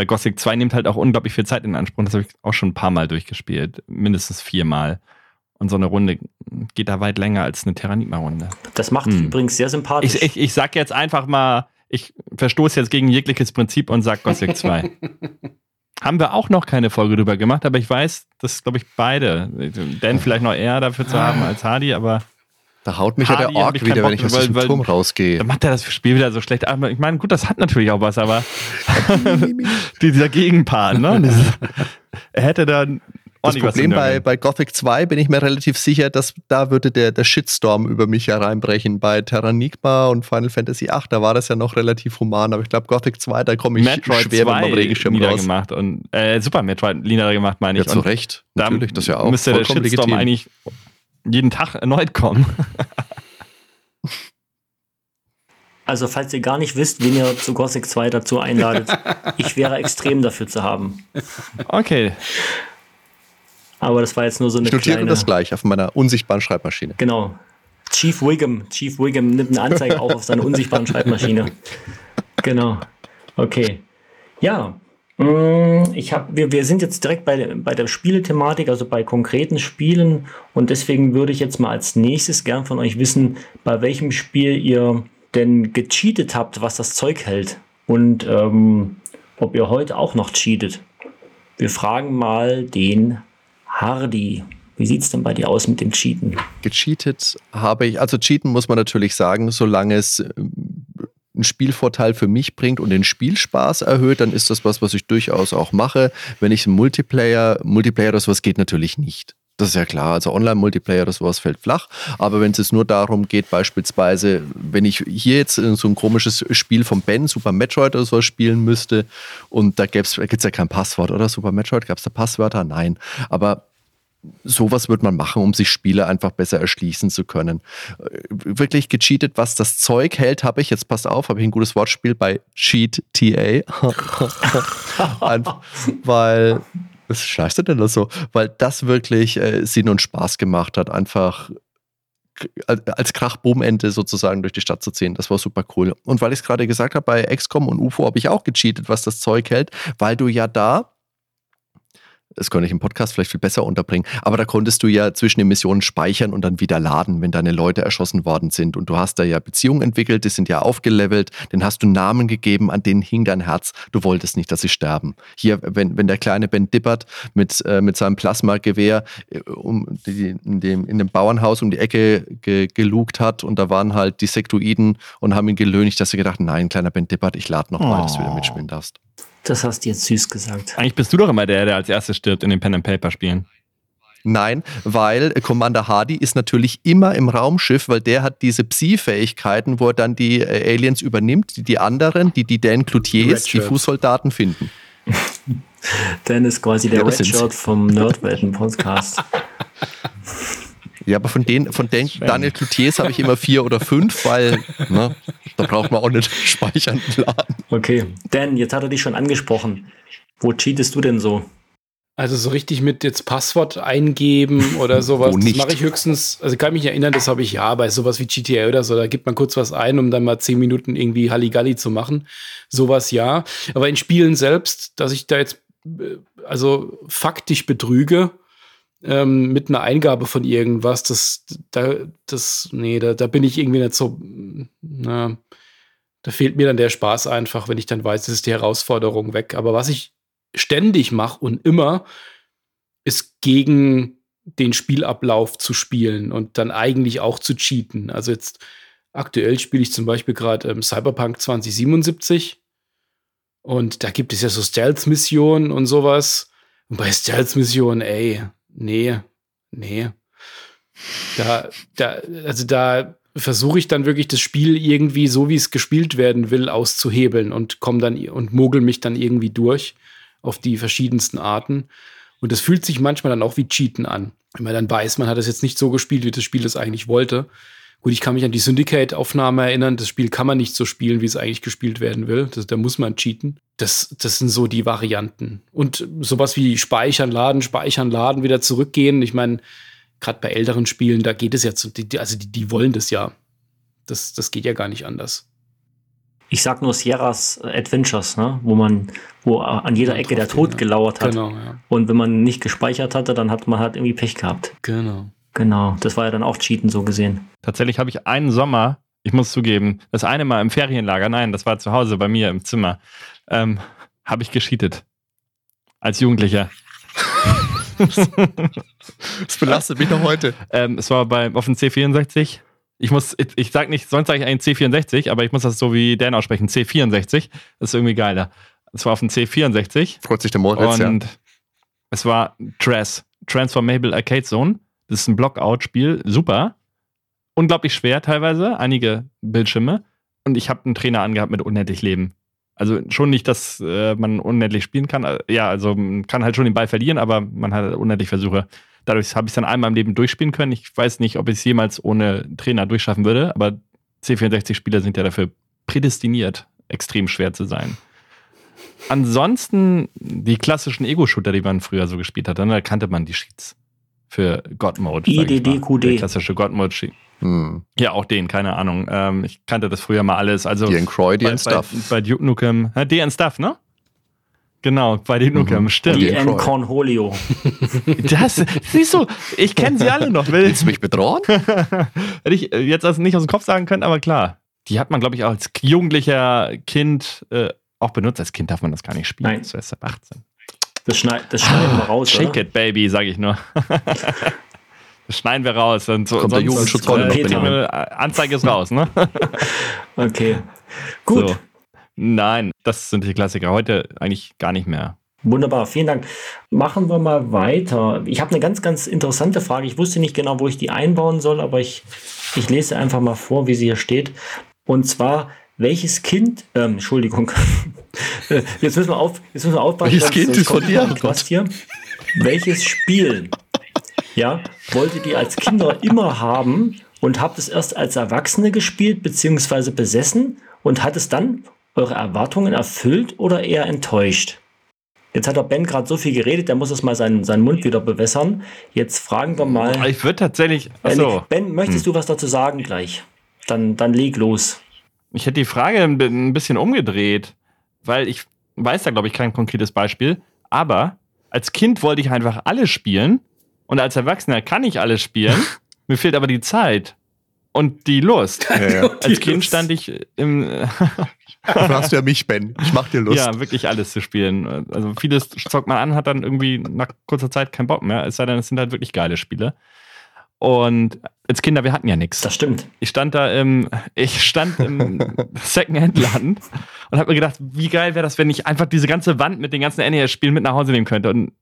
Weil Gothic 2 nimmt halt auch unglaublich viel Zeit in Anspruch. Das habe ich auch schon ein paar Mal durchgespielt. Mindestens viermal. Und so eine Runde geht da weit länger als eine Terranigma-Runde. das macht Hm. übrigens sehr sympathisch. Ich, ich, ich sag jetzt einfach mal, ich verstoße jetzt gegen jegliches Prinzip und sag Gothic 2. Haben wir auch noch keine Folge drüber gemacht, aber ich weiß, dass, glaube ich, beide, Dan vielleicht noch eher dafür zu haben als Hardy, aber Da haut mich ja Hardy der Ork wieder, Bock, wenn ich aus weil- Turm rausgehe. dann macht er das Spiel wieder so schlecht. Aber ich meine, gut, das hat natürlich auch was, aber dieser Gegenpart, ne? Er hätte dann Das Problem zu bei, bei Gothic 2 bin ich mir relativ sicher, dass da würde der, der Shitstorm über mich hereinbrechen. Bei Terranigma und Final Fantasy 8, da war das ja noch relativ human, aber ich glaube Gothic 2, da komme ich Metroid schwer mit 2 meinem Regenschirm raus. niedergemacht und äh, Super Metroid niedergemacht, meine Ja, ich. zu Und Recht. da Natürlich, das ja auch müsste der Shitstorm legitim. eigentlich jeden Tag erneut kommen. Also, falls ihr gar nicht wisst, wen ihr zu Gothic 2 dazu einladet, ich wäre extrem dafür zu haben. Okay. Aber das war jetzt nur so eine Ich notiere kleine... das gleich auf meiner unsichtbaren Schreibmaschine. Genau. Chief Wiggum. Chief Wiggum nimmt eine Anzeige auf auf seiner unsichtbaren Schreibmaschine. Genau. Okay. Ja. Mm, Ich hab, wir, wir sind jetzt direkt bei, bei der Spielethematik, also bei konkreten Spielen. Und deswegen würde ich jetzt mal als nächstes gern von euch wissen, bei welchem Spiel ihr denn gecheatet habt, was das Zeug hält. Und ähm, ob ihr heute auch noch cheatet. Wir fragen mal den Hardy. Wie sieht's denn bei dir aus mit dem Cheaten? Gecheatet habe ich, also cheaten muss man natürlich sagen, solange es einen Spielvorteil für mich bringt und den Spielspaß erhöht, dann ist das was, was ich durchaus auch mache. Wenn ich Multiplayer, Multiplayer oder sowas geht natürlich nicht. Das ist ja klar. Also Online-Multiplayer oder sowas fällt flach. Aber wenn es jetzt nur darum geht, beispielsweise, wenn ich hier jetzt so ein komisches Spiel von Ben, Super Metroid oder sowas spielen müsste und da gibt's gibt's ja kein Passwort, oder? Super Metroid, gab es da Passwörter? Nein. Aber sowas wird man machen, um sich Spiele einfach besser erschließen zu können. Äh, Wirklich gecheatet, was das Zeug hält, habe ich, jetzt passt auf, habe ich ein gutes Wortspiel bei Cheat TA. Weil, was schleichst du denn da so? Weil das wirklich äh, Sinn und Spaß gemacht hat, einfach als Krachboomende sozusagen durch die Stadt zu ziehen. Das war super cool. Und weil ich es gerade gesagt habe, bei XCOM und UFO habe ich auch gecheatet, was das Zeug hält, weil du ja da das könnte ich im Podcast vielleicht viel besser unterbringen. Aber da konntest du ja zwischen den Missionen speichern und dann wieder laden, wenn deine Leute erschossen worden sind. Und du hast da ja Beziehungen entwickelt, die sind ja aufgelevelt, den hast du Namen gegeben, an denen hing dein Herz. Du wolltest nicht, dass sie sterben. Hier, wenn, wenn der kleine Ben Dippert mit, äh, mit seinem Plasmagewehr äh, um die, in, dem, in dem Bauernhaus um die Ecke ge, gelugt hat und da waren halt die Sektoiden und haben ihn gelöhnigt, dass er gedacht, nein, kleiner Ben Dippert, ich lade noch mal, dass du wieder Oh. mitspielen darfst. Das hast du jetzt süß gesagt. Eigentlich bist du doch immer der, der als erstes stirbt in den Pen and Paper Spielen. Nein, weil Commander Hardy ist natürlich immer im Raumschiff, weil der hat diese Psi-Fähigkeiten, wo er dann die äh, Aliens übernimmt, die die anderen, die die Dan Cloutiers, die. Fußsoldaten finden. Dan ist quasi der Ja. Redshirt vom Nerdwelten Podcast. Ja, aber von den, von den Daniel Cloutiers habe ich immer vier oder fünf, weil ne, da braucht man auch nicht speichern laden. Okay. Dan, jetzt hat er dich schon angesprochen. Wo cheatest du denn so? Also so richtig mit jetzt Passwort eingeben oder sowas, das mache ich höchstens, also ich kann mich erinnern, das habe ich ja bei sowas wie GTA oder so, da gibt man kurz was ein, um dann mal zehn Minuten irgendwie Halligalli zu machen. Sowas ja. Aber in Spielen selbst, dass ich da jetzt äh, also faktisch betrüge, ähm, mit einer Eingabe von irgendwas, das, da, das, nee, da, da bin ich irgendwie nicht so, na, da fehlt mir dann der Spaß einfach, wenn ich dann weiß, das ist die Herausforderung weg. Aber was ich ständig mache und immer, ist gegen den Spielablauf zu spielen und dann eigentlich auch zu cheaten. Also jetzt aktuell spiele ich zum Beispiel gerade ähm, Cyberpunk 2077 und da gibt es ja so Stealth-Missionen und sowas. Und bei Stealth-Missionen, ey, nee, nee. Da, da, also da versuche ich dann wirklich das Spiel irgendwie so, wie es gespielt werden will, auszuhebeln und komme dann und mogel mich dann irgendwie durch auf die verschiedensten Arten. Und das fühlt sich manchmal dann auch wie Cheaten an. Wenn man dann weiß, man hat es jetzt nicht so gespielt, wie das Spiel es eigentlich wollte. Gut, ich kann mich an die Syndicate-Aufnahme erinnern. Das Spiel kann man nicht so spielen, wie es eigentlich gespielt werden will. Das, da muss man cheaten. Das, das sind so die Varianten. Und sowas wie Speichern, Laden, Speichern, Laden, wieder zurückgehen. Ich meine, gerade bei älteren Spielen, da geht es ja zu, die, also die, die wollen das ja. Das, das geht ja gar nicht anders. Ich sag nur Sierras Adventures, ne? wo man, wo an jeder Ecke der Tod ja. gelauert hat. Genau, ja. Und wenn man nicht gespeichert hatte, dann hat man halt irgendwie Pech gehabt. Genau. Genau, das war ja dann auch Cheaten so gesehen. Tatsächlich habe ich einen Sommer, ich muss zugeben, das eine Mal im Ferienlager, nein, das war zu Hause bei mir im Zimmer, ähm, habe ich gescheatet. Als Jugendlicher. Das belastet mich noch heute. Ähm, es war bei, auf dem C64. Ich muss, ich, ich sag nicht, sonst sage ich eigentlich C64, aber ich muss das so wie Dan aussprechen, C64. Das ist irgendwie geiler. Es war auf dem C64 Freut sich der Moritz, ja. und es war TRAS, Transformable Arcade Zone. Das ist ein Blockout-Spiel, super. Unglaublich schwer teilweise, einige Bildschirme. Und ich habe einen Trainer angehabt mit unendlich Leben. Also schon nicht, dass äh, man unendlich spielen kann. Äh, Ja, also man kann halt schon den Ball verlieren, aber man hat unendlich Versuche. Dadurch habe ich es dann einmal im Leben durchspielen können. Ich weiß nicht, ob ich es jemals ohne Trainer durchschaffen würde, aber C64-Spieler sind ja dafür prädestiniert, extrem schwer zu sein. Ansonsten die klassischen Ego-Shooter, die man früher so gespielt hat, dann da kannte man die Sheets für God Mode. IDDQD. Der klassische God Mode Sheet. Hm. Ja, auch den, keine Ahnung. Ähm, ich kannte das früher mal alles. Also Croydie bei, and Stuff. Bei, bei Duke Nukem. Ja, D and Stuff, ne? Genau, bei Duke Nukem, stimmt. Die N. Cornholio. Das, siehst du, ich kenne sie alle noch. Will, Willst du mich bedrohen? Hätte ich äh, jetzt also nicht aus dem Kopf sagen können, aber klar. Die hat man, glaube ich, auch als jugendlicher Kind äh, auch benutzt. Als Kind darf man das gar nicht spielen. Nein. Das ist ab 18. Das, schneid, das schneiden wir raus, Shake oder? it, baby, sage ich nur. schneiden wir raus. Und so, Kommt der Jugendschutz noch äh, Anzeige ist raus, ne? Okay. Gut. So. Nein, das sind die Klassiker. Heute eigentlich gar nicht mehr. Wunderbar, vielen Dank. Machen wir mal weiter. Ich habe eine ganz, ganz interessante Frage. Ich wusste nicht genau, wo ich die einbauen soll, aber ich, ich lese einfach mal vor, wie sie hier steht. Und zwar, welches Kind, ähm, Entschuldigung, jetzt müssen wir, auf, jetzt müssen wir aufpassen. Welches Kind ist von dir? noch Was hier? Welches Spiel, ja, wolltet ihr als Kinder immer haben und habt es erst als Erwachsene gespielt bzw. besessen und hat es dann eure Erwartungen erfüllt oder eher enttäuscht? Jetzt hat der Ben gerade so viel geredet, der muss jetzt mal seinen, seinen Mund wieder bewässern. Jetzt fragen wir mal. Ich würde tatsächlich. Achso. Ben, möchtest du was dazu sagen gleich? Dann, dann leg los. Ich hätte die Frage ein bi- ein bisschen umgedreht, weil ich weiß da, glaube ich, kein konkretes Beispiel. Aber als Kind wollte ich einfach alles spielen und als Erwachsener kann ich alles spielen. Mir fehlt aber die Zeit und die Lust. Ja, ja. Als Kind stand ich im, Dafür hast du ja mich, Ben. Ich mach dir Lust. ja, wirklich alles zu spielen. Also vieles zockt man an, hat dann irgendwie nach kurzer Zeit keinen Bock mehr. Es sei denn, es sind halt wirklich geile Spiele. Und als Kinder, wir hatten ja nichts. Das stimmt. Ich stand da im, ich stand im Second-Hand-Laden und habe mir gedacht, wie geil wäre das, wenn ich einfach diese ganze Wand mit den ganzen NES-Spielen mit nach Hause nehmen könnte und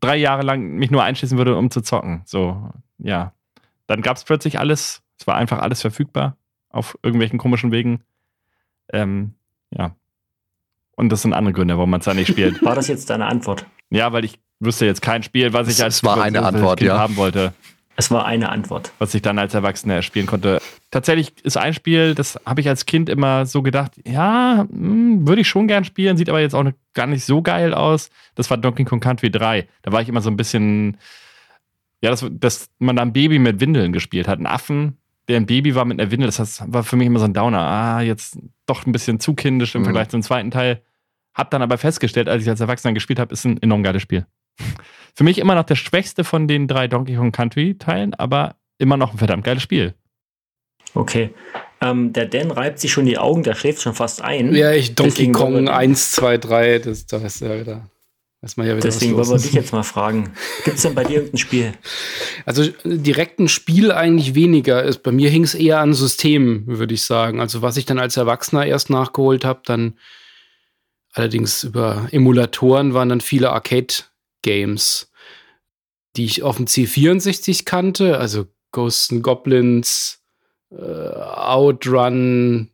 drei Jahre lang mich nur einschließen würde, um zu zocken. So, ja. Dann gab es plötzlich alles. Es war einfach alles verfügbar auf irgendwelchen komischen Wegen. Ähm, ja. Und das sind andere Gründe, warum man es da nicht spielt. War das jetzt deine Antwort? ja, weil ich wüsste jetzt kein Spiel, was ich als es war eine als Antwort, Kind ja. haben wollte. Es war eine Antwort. Was ich dann als Erwachsener spielen konnte. Tatsächlich ist ein Spiel, das habe ich als Kind immer so gedacht, ja, hm, würde ich schon gern spielen, sieht aber jetzt auch gar nicht so geil aus. Das war Donkey Kong Country 3. Da war ich immer so ein bisschen, ja, dass, dass man da ein Baby mit Windeln gespielt hat. Ein Affen, der ein Baby war mit einer Windel. Das war für mich immer so ein Downer. Ah, jetzt doch ein bisschen zu kindisch im mhm. Vergleich zum zweiten Teil. Hab dann aber festgestellt, als ich als Erwachsener gespielt habe, ist ein enorm geiles Spiel. Für mich immer noch der schwächste von den drei Donkey Kong Country Teilen, aber immer noch ein verdammt geiles Spiel. Okay. Ähm, der Dan reibt sich schon die Augen, der schläft schon fast ein. Ja, ich Donkey Deswegen Kong 1, 2, 3, das, das ist ja wieder. Ja wieder, Deswegen wollen wir dich jetzt mal fragen. Gibt es denn bei dir irgendein Spiel? Also direkt ein Spiel eigentlich weniger. Ist, bei mir hing es eher an Systemen, würde ich sagen. Also was ich dann als Erwachsener erst nachgeholt habe, dann allerdings über Emulatoren waren dann viele Arcade-Games, die ich auf dem C64 kannte. Also Ghosts and Goblins, äh, Outrun,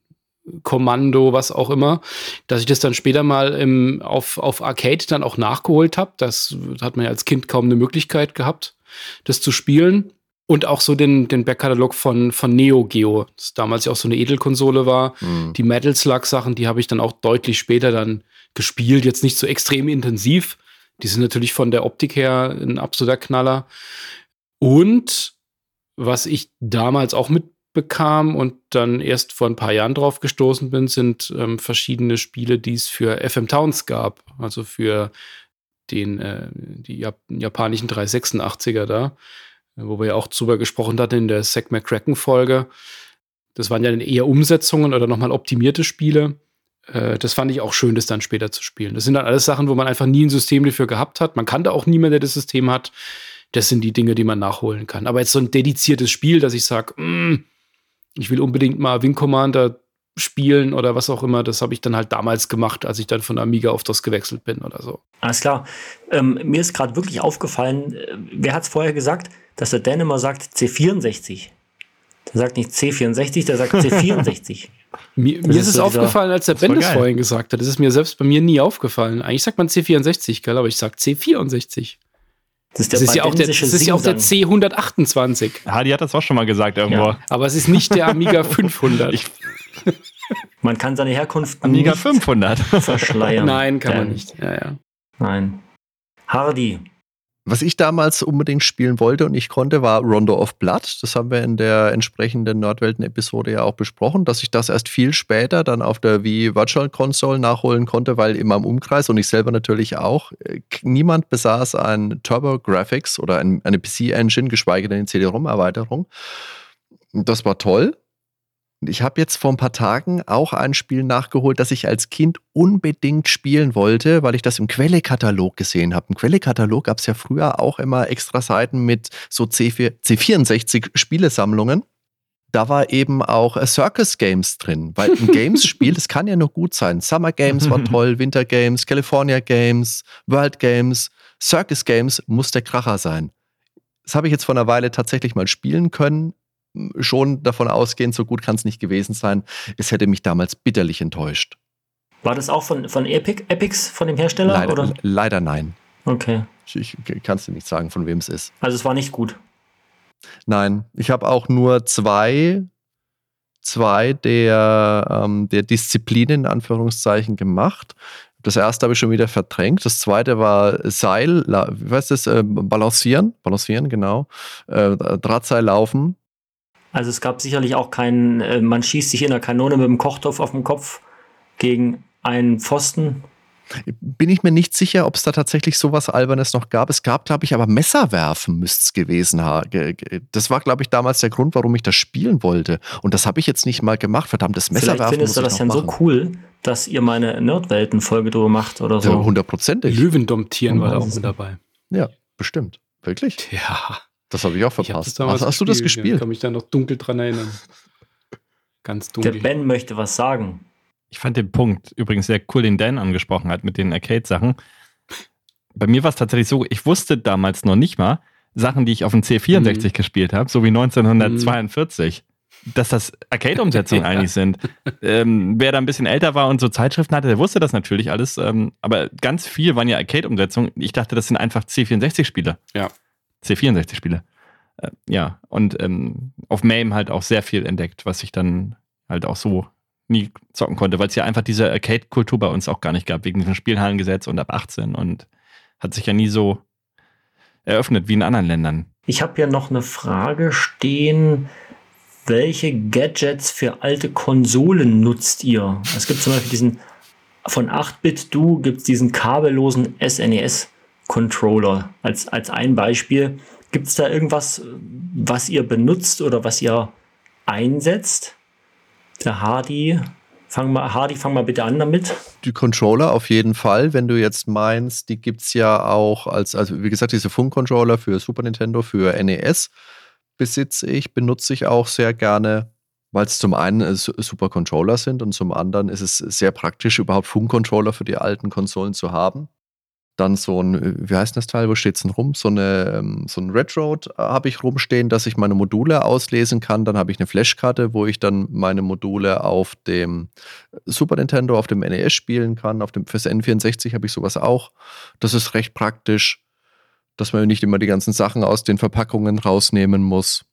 Kommando, was auch immer, dass ich das dann später mal im, auf, auf Arcade dann auch nachgeholt habe. Das hat man ja als Kind kaum eine Möglichkeit gehabt, das zu spielen. Und auch so den, den Backkatalog von, von Neo Geo, das damals ja auch so eine Edelkonsole war. Mhm. Die Metal Slug-Sachen, die habe ich dann auch deutlich später dann gespielt. Jetzt nicht so extrem intensiv. Die sind natürlich von der Optik her ein absoluter Knaller. Und was ich damals auch mit bekam und dann erst vor ein paar Jahren drauf gestoßen bin, sind ähm, verschiedene Spiele, die es für FM Towns gab. Also für den, äh, die Jap japanischen 386er da, wo wir ja auch drüber gesprochen hatten in der Zack McCracken-Folge. Das waren ja dann eher Umsetzungen oder nochmal optimierte Spiele. Äh, das fand ich auch schön, das dann später zu spielen. Das sind dann alles Sachen, wo man einfach nie ein System dafür gehabt hat. Man kannte auch niemanden, der das System hat. Das sind die Dinge, die man nachholen kann. Aber jetzt so ein dediziertes Spiel, dass ich sage, mm, ich will unbedingt mal Wing Commander spielen oder was auch immer. Das habe ich dann halt damals gemacht, als ich dann von Amiga auf das gewechselt bin oder so. Alles klar. Ähm, mir ist gerade wirklich aufgefallen, äh, wer hat es vorher gesagt, dass der Dan immer sagt C64. Der sagt nicht C64, der sagt C64. mir, mir ist es aufgefallen, als der Ben das vorhin gesagt hat. Das ist mir selbst bei mir nie aufgefallen. Eigentlich sagt man C64, gell? aber ich sage C64. Das ist, das ist ja auch der, das ist ja auch der C128. Hadi hat das auch schon mal gesagt irgendwo. Ja. Aber es ist nicht der Amiga 500. Ich, man kann seine Herkunft Amiga 500 verschleiern. Nein, kann man nicht. Ja, ja. Nein. Hardy, was ich damals unbedingt spielen wollte und ich konnte, war Rondo of Blood. Das haben wir in der entsprechenden Nordwelten-Episode ja auch besprochen, dass ich das erst viel später dann auf der Wii Virtual Console nachholen konnte, weil in meinem Umkreis und ich selber natürlich auch, niemand besaß ein Turbo Graphics oder ein, eine PC-Engine, geschweige denn eine CD-ROM-Erweiterung. Das war toll. Ich habe jetzt vor ein paar Tagen auch ein Spiel nachgeholt, das ich als Kind unbedingt spielen wollte, weil ich das im Quellekatalog gesehen habe. Im Quellekatalog gab es ja früher auch immer extra Seiten mit so C4, C64 Spielesammlungen. Da war eben auch äh, Circus Games drin, weil ein Games-Spiel, das kann ja nur gut sein. Summer Games war toll, Winter Games, California Games, World Games, Circus Games muss der Kracher sein. Das habe ich jetzt vor einer Weile tatsächlich mal spielen können schon davon ausgehend, so gut kann es nicht gewesen sein. Es hätte mich damals bitterlich enttäuscht. War das auch von, von Epic, Epics, von dem Hersteller? Leider, oder? leider nein. Okay. Ich, ich kann es dir nicht sagen, von wem es ist. Also es war nicht gut. Nein, ich habe auch nur zwei, zwei der, ähm, der Disziplinen in Anführungszeichen gemacht. Das erste habe ich schon wieder verdrängt. Das zweite war Seil, wie heißt das? Äh, balancieren, balancieren, genau. Äh, Drahtseil laufen. Also es gab sicherlich auch keinen, äh, man schießt sich in der Kanone mit dem Kochtopf auf dem Kopf gegen einen Pfosten. Bin ich mir nicht sicher, ob es da tatsächlich sowas Albernes noch gab. Es gab, glaube ich, aber Messerwerfen müsste es gewesen haben. Das war, glaube ich, damals der Grund, warum ich das spielen wollte. Und das habe ich jetzt nicht mal gemacht. Verdammtes Messerwerfen. Vielleicht findest du das ja so cool, dass ihr meine Nerdwelten-Folge drüber macht oder so. Hundertprozentig. Löwendomptieren war da auch mit dabei. Ja, bestimmt. Wirklich? Ja. Das habe ich auch verpasst. Ich hast, hast du das gespielt? Ich kann mich da noch dunkel dran erinnern. Ganz dunkel. Der Ben möchte was sagen. Ich fand den Punkt übrigens sehr cool, den Dan angesprochen hat mit den Arcade-Sachen. Bei mir war es tatsächlich so, ich wusste damals noch nicht mal Sachen, die ich auf dem C64 mhm. gespielt habe, so wie 1942. Mhm. Dass das Arcade-Umsetzungen eigentlich sind. Ähm, wer da ein bisschen älter war und so Zeitschriften hatte, der wusste das natürlich alles. Ähm, aber ganz viel waren ja Arcade-Umsetzungen. Ich dachte, das sind einfach C64-Spiele. Ja. C64-Spiele. Äh, ja, und ähm, auf MAME halt auch sehr viel entdeckt, was ich dann halt auch so nie zocken konnte, weil es ja einfach diese Arcade-Kultur bei uns auch gar nicht gab, wegen diesem Spielhallengesetz und ab 18 und hat sich ja nie so eröffnet wie in anderen Ländern. Ich habe hier noch eine Frage stehen. Welche Gadgets für alte Konsolen nutzt ihr? Es gibt zum Beispiel diesen von 8-Bit-Du gibt es diesen kabellosen SNES-Controller als, als ein Beispiel. Gibt es da irgendwas, was ihr benutzt oder was ihr einsetzt? Der Hardy, fang mal, Hardy, fang mal bitte an damit. Die Controller auf jeden Fall. Wenn du jetzt meinst, die gibt es ja auch als, also wie gesagt, diese Funk-Controller für Super Nintendo, für NES besitze ich, benutze ich auch sehr gerne weil es zum einen äh, super Controller sind und zum anderen ist es sehr praktisch, überhaupt Funkcontroller für die alten Konsolen zu haben. Dann so ein, äh, wie heißt das Teil, wo steht es denn rum? So, eine, ähm, so ein Retroad äh, habe ich rumstehen, dass ich meine Module auslesen kann. Dann habe ich eine Flashkarte, wo ich dann meine Module auf dem Super Nintendo, auf dem NES spielen kann. Auf dem, fürs N64 habe ich sowas auch. Das ist recht praktisch, dass man nicht immer die ganzen Sachen aus den Verpackungen rausnehmen muss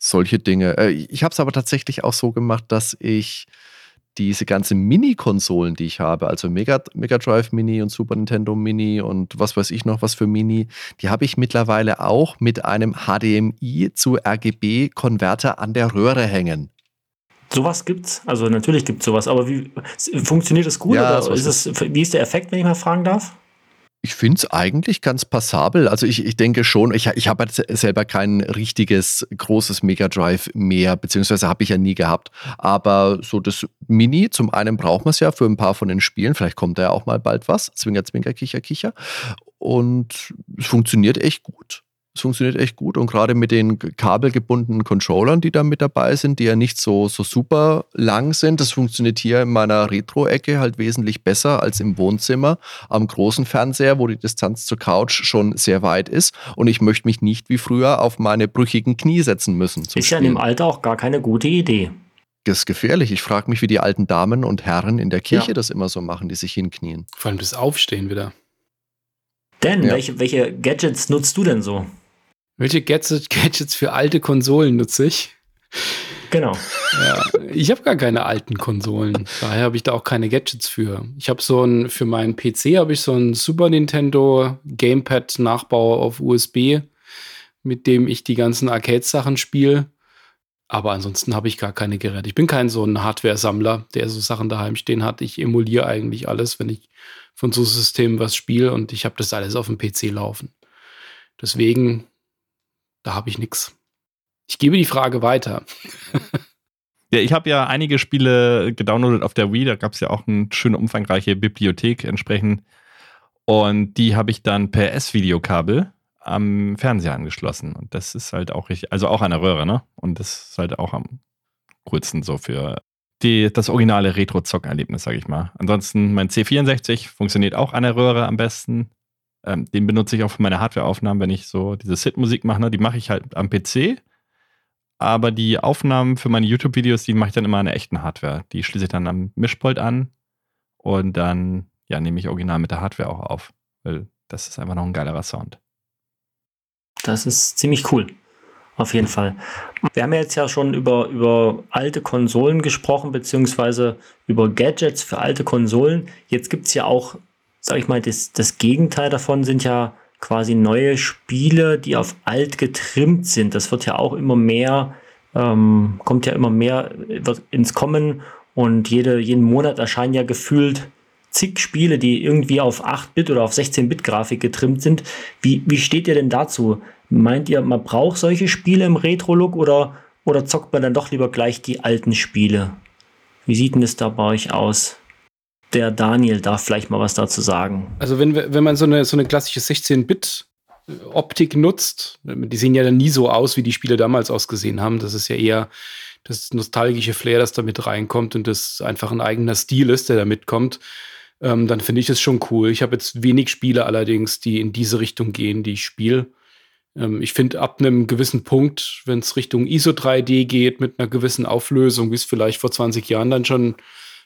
solche Dinge. Äh, ich habe es aber tatsächlich auch so gemacht, dass ich diese ganzen Mini-Konsolen, die ich habe, also Mega, Mega Drive Mini und Super Nintendo Mini und was weiß ich noch was für Mini, die habe ich mittlerweile auch mit einem HDMI zu RGB-Konverter an der Röhre hängen. Sowas gibt's, also natürlich gibt es sowas, aber wie funktioniert das gut ja, oder ist es, wie ist der Effekt, wenn ich mal fragen darf? Ich finde es eigentlich ganz passabel. Also ich, ich denke schon, ich, ich habe selber kein richtiges großes Mega Drive mehr, beziehungsweise habe ich ja nie gehabt. Aber so das Mini, zum einen braucht man es ja für ein paar von den Spielen. Vielleicht kommt da ja auch mal bald was. Zwinger, Zwinger, Kicher, Kicher. Und es funktioniert echt gut. Es funktioniert echt gut und gerade mit den kabelgebundenen Controllern, die da mit dabei sind, die ja nicht so, so super lang sind, das funktioniert hier in meiner Retro-Ecke halt wesentlich besser als im Wohnzimmer am großen Fernseher, wo die Distanz zur Couch schon sehr weit ist und ich möchte mich nicht wie früher auf meine brüchigen Knie setzen müssen. Ist Spielen. ja in dem Alter auch gar keine gute Idee. Das ist gefährlich. Ich frage mich, wie die alten Damen und Herren in der Kirche ja. das immer so machen, die sich hinknien. Vor allem das Aufstehen wieder. Dan, ja. welche, welche Gadgets nutzt du denn so? Welche Gadgets für alte Konsolen nutze ich? Genau. Ja, ich habe gar keine alten Konsolen. Daher habe ich da auch keine Gadgets für. Ich habe so ein, für meinen PC habe ich so ein Super Nintendo Gamepad Nachbau auf USB, mit dem ich die ganzen Arcade-Sachen spiele. Aber ansonsten habe ich gar keine Geräte. Ich bin kein so ein Hardware-Sammler, der so Sachen daheim stehen hat. Ich emuliere eigentlich alles, wenn ich von so Systemen was spiele und ich habe das alles auf dem PC laufen. Deswegen da habe ich nichts. Ich gebe die Frage weiter. ja, ich habe ja einige Spiele gedownloadet auf der Wii. Da gab es ja auch eine schöne umfangreiche Bibliothek entsprechend. Und die habe ich dann per S-Videokabel am Fernseher angeschlossen. Und das ist halt auch richtig, also auch an der Röhre, ne? Und das ist halt auch am coolsten so für die, das originale Retro-Zock-Erlebnis, sage ich mal. Ansonsten mein C64 funktioniert auch an der Röhre am besten. Ähm, den benutze ich auch für meine Hardware-Aufnahmen, wenn ich so diese Sit-Musik mache. Ne? Die mache ich halt am PC. Aber die Aufnahmen für meine YouTube-Videos, die mache ich dann immer an der echten Hardware. Die schließe ich dann am Mischpult an und dann ja, nehme ich original mit der Hardware auch auf. Weil das ist einfach noch ein geilerer Sound. Das ist ziemlich cool. Auf jeden Fall. Wir haben ja jetzt ja schon über, über alte Konsolen gesprochen, beziehungsweise über Gadgets für alte Konsolen. Jetzt gibt es ja auch sag ich mal, das, das Gegenteil davon sind ja quasi neue Spiele, die auf alt getrimmt sind. Das wird ja auch immer mehr, ähm, kommt ja immer mehr ins Kommen und jede, jeden Monat erscheinen ja gefühlt zig Spiele, die irgendwie auf 8-Bit oder auf 16-Bit-Grafik getrimmt sind. Wie, wie steht ihr denn dazu? Meint ihr, man braucht solche Spiele im Retro-Look oder, oder zockt man dann doch lieber gleich die alten Spiele? Wie sieht denn das da bei euch aus? Der Daniel darf vielleicht mal was dazu sagen. Also wenn, wenn man so eine, so eine klassische 16-Bit Optik nutzt, die sehen ja dann nie so aus, wie die Spiele damals ausgesehen haben. Das ist ja eher das nostalgische Flair, das da mit reinkommt und das einfach ein eigener Stil ist, der da mitkommt. Ähm, dann finde ich das schon cool. Ich habe jetzt wenig Spiele allerdings, die in diese Richtung gehen, die ich spiele. Ähm, ich finde, ab einem gewissen Punkt, wenn es Richtung ISO 3D geht, mit einer gewissen Auflösung, wie es vielleicht vor 20 Jahren dann schon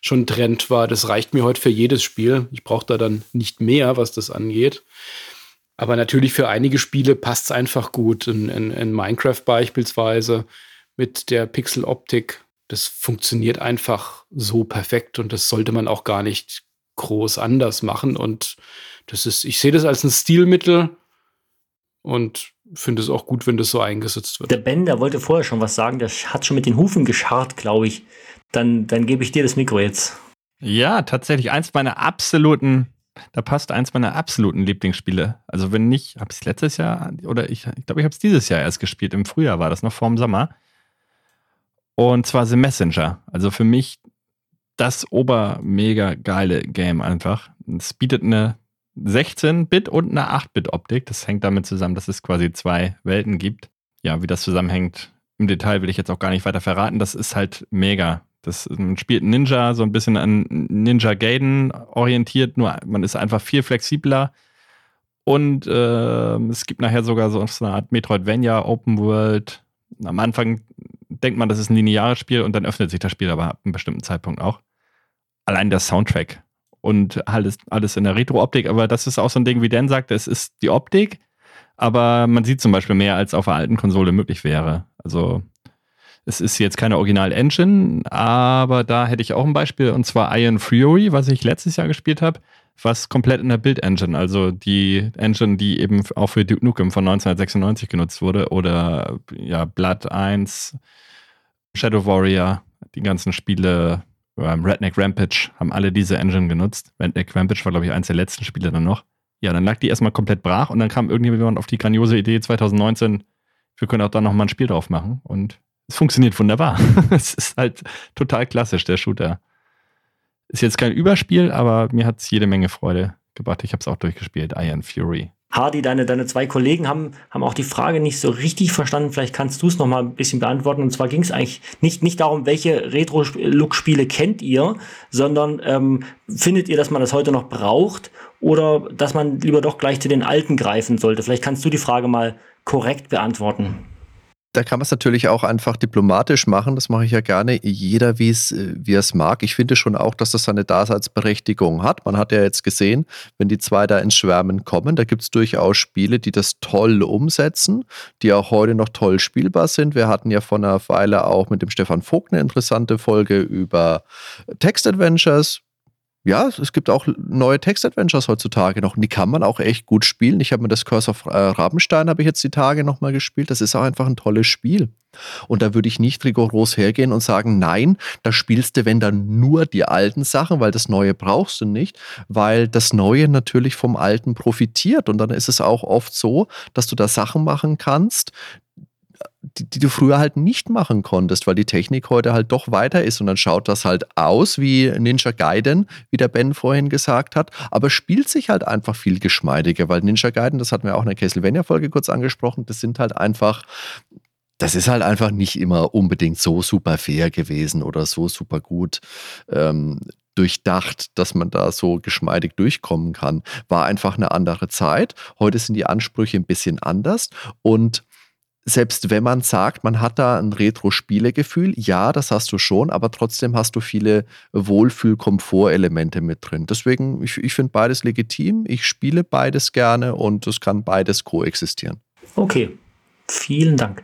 schon Trend war. Das reicht mir heute für jedes Spiel. Ich brauche da dann nicht mehr, was das angeht. Aber natürlich für einige Spiele passt es einfach gut. In, in, in Minecraft beispielsweise mit der Pixel-Optik. Das funktioniert einfach so perfekt und das sollte man auch gar nicht groß anders machen. Und das ist, ich sehe das als ein Stilmittel und finde es auch gut, wenn das so eingesetzt wird. Der Ben, der wollte vorher schon was sagen, der hat schon mit den Hufen gescharrt, glaube ich. Dann, dann gebe ich dir das Mikro jetzt. Ja, tatsächlich eins meiner absoluten, da passt eins meiner absoluten Lieblingsspiele. Also wenn nicht, habe ich es letztes Jahr oder ich, ich glaube, ich habe es dieses Jahr erst gespielt. Im Frühjahr war das noch vor dem Sommer. Und zwar The Messenger. Also für mich das obermega geile Game einfach. Es bietet eine 16-Bit und eine 8-Bit-Optik. Das hängt damit zusammen, dass es quasi zwei Welten gibt. Ja, wie das zusammenhängt, im Detail will ich jetzt auch gar nicht weiter verraten. Das ist halt mega. Das, man spielt Ninja so ein bisschen an Ninja Gaiden orientiert, nur man ist einfach viel flexibler. Und äh, es gibt nachher sogar so eine Art Metroidvania Open World. Am Anfang denkt man, das ist ein lineares Spiel und dann öffnet sich das Spiel aber ab einem bestimmten Zeitpunkt auch. Allein der Soundtrack und alles, alles in der Retro-Optik, aber das ist auch so ein Ding, wie Dan sagt, es ist die Optik, aber man sieht zum Beispiel mehr, als auf der alten Konsole möglich wäre. Also es ist jetzt keine Original-Engine, aber da hätte ich auch ein Beispiel, und zwar Iron Fury, was ich letztes Jahr gespielt habe, was komplett in der Build-Engine, also die Engine, die eben auch für Duke Nukem von 1996 genutzt wurde, oder ja, Blood 1, Shadow Warrior, die ganzen Spiele, ähm, Redneck Rampage, haben alle diese Engine genutzt. Redneck Rampage war, glaube ich, eins der letzten Spiele dann noch. Ja, dann lag die erstmal komplett brach und dann kam irgendjemand auf die grandiose Idee 2019, wir können auch da nochmal ein Spiel drauf machen und es funktioniert wunderbar. es ist halt total klassisch, der Shooter. Ist jetzt kein Überspiel, aber mir hat es jede Menge Freude gebracht. Ich habe es auch durchgespielt, Iron Fury. Hardy, deine, deine zwei Kollegen haben, haben auch die Frage nicht so richtig verstanden. Vielleicht kannst du es noch mal ein bisschen beantworten. Und zwar ging es eigentlich nicht, nicht darum, welche Retro-Look-Spiele kennt ihr, sondern ähm, findet ihr, dass man das heute noch braucht oder dass man lieber doch gleich zu den alten greifen sollte? Vielleicht kannst du die Frage mal korrekt beantworten da kann man es natürlich auch einfach diplomatisch machen. Das mache ich ja gerne. Jeder, wie es, äh, wie es mag. Ich finde schon auch, dass das seine Daseinsberechtigung hat. Man hat ja jetzt gesehen, wenn die zwei da ins Schwärmen kommen, da gibt es durchaus Spiele, die das toll umsetzen, die auch heute noch toll spielbar sind. Wir hatten ja vor einer Weile auch mit dem Stefan Vogt eine interessante Folge über Text-Adventures ja, es gibt auch neue Text-Adventures heutzutage noch und die kann man auch echt gut spielen. Ich habe mir das Curse of äh, Rabenstein habe ich jetzt die Tage nochmal gespielt. Das ist auch einfach ein tolles Spiel. Und da würde ich nicht rigoros hergehen und sagen, nein, da spielst du, wenn dann nur die alten Sachen, weil das Neue brauchst du nicht, weil das Neue natürlich vom Alten profitiert. Und dann ist es auch oft so, dass du da Sachen machen kannst, die, die, du früher halt nicht machen konntest, weil die Technik heute halt doch weiter ist und dann schaut das halt aus wie Ninja Gaiden, wie der Ben vorhin gesagt hat, aber spielt sich halt einfach viel geschmeidiger, weil Ninja Gaiden, das hatten wir auch in der Castlevania-Folge kurz angesprochen, das sind halt einfach, das ist halt einfach nicht immer unbedingt so super fair gewesen oder so super gut ähm, durchdacht, dass man da so geschmeidig durchkommen kann. War einfach eine andere Zeit. Heute sind die Ansprüche ein bisschen anders und selbst wenn man sagt, man hat da ein Retro-Spielegefühl, ja, das hast du schon, aber trotzdem hast du viele Wohlfühl-Komfort-Elemente mit drin. Deswegen, ich, ich finde beides legitim, ich spiele beides gerne und es kann beides koexistieren. Okay, vielen Dank.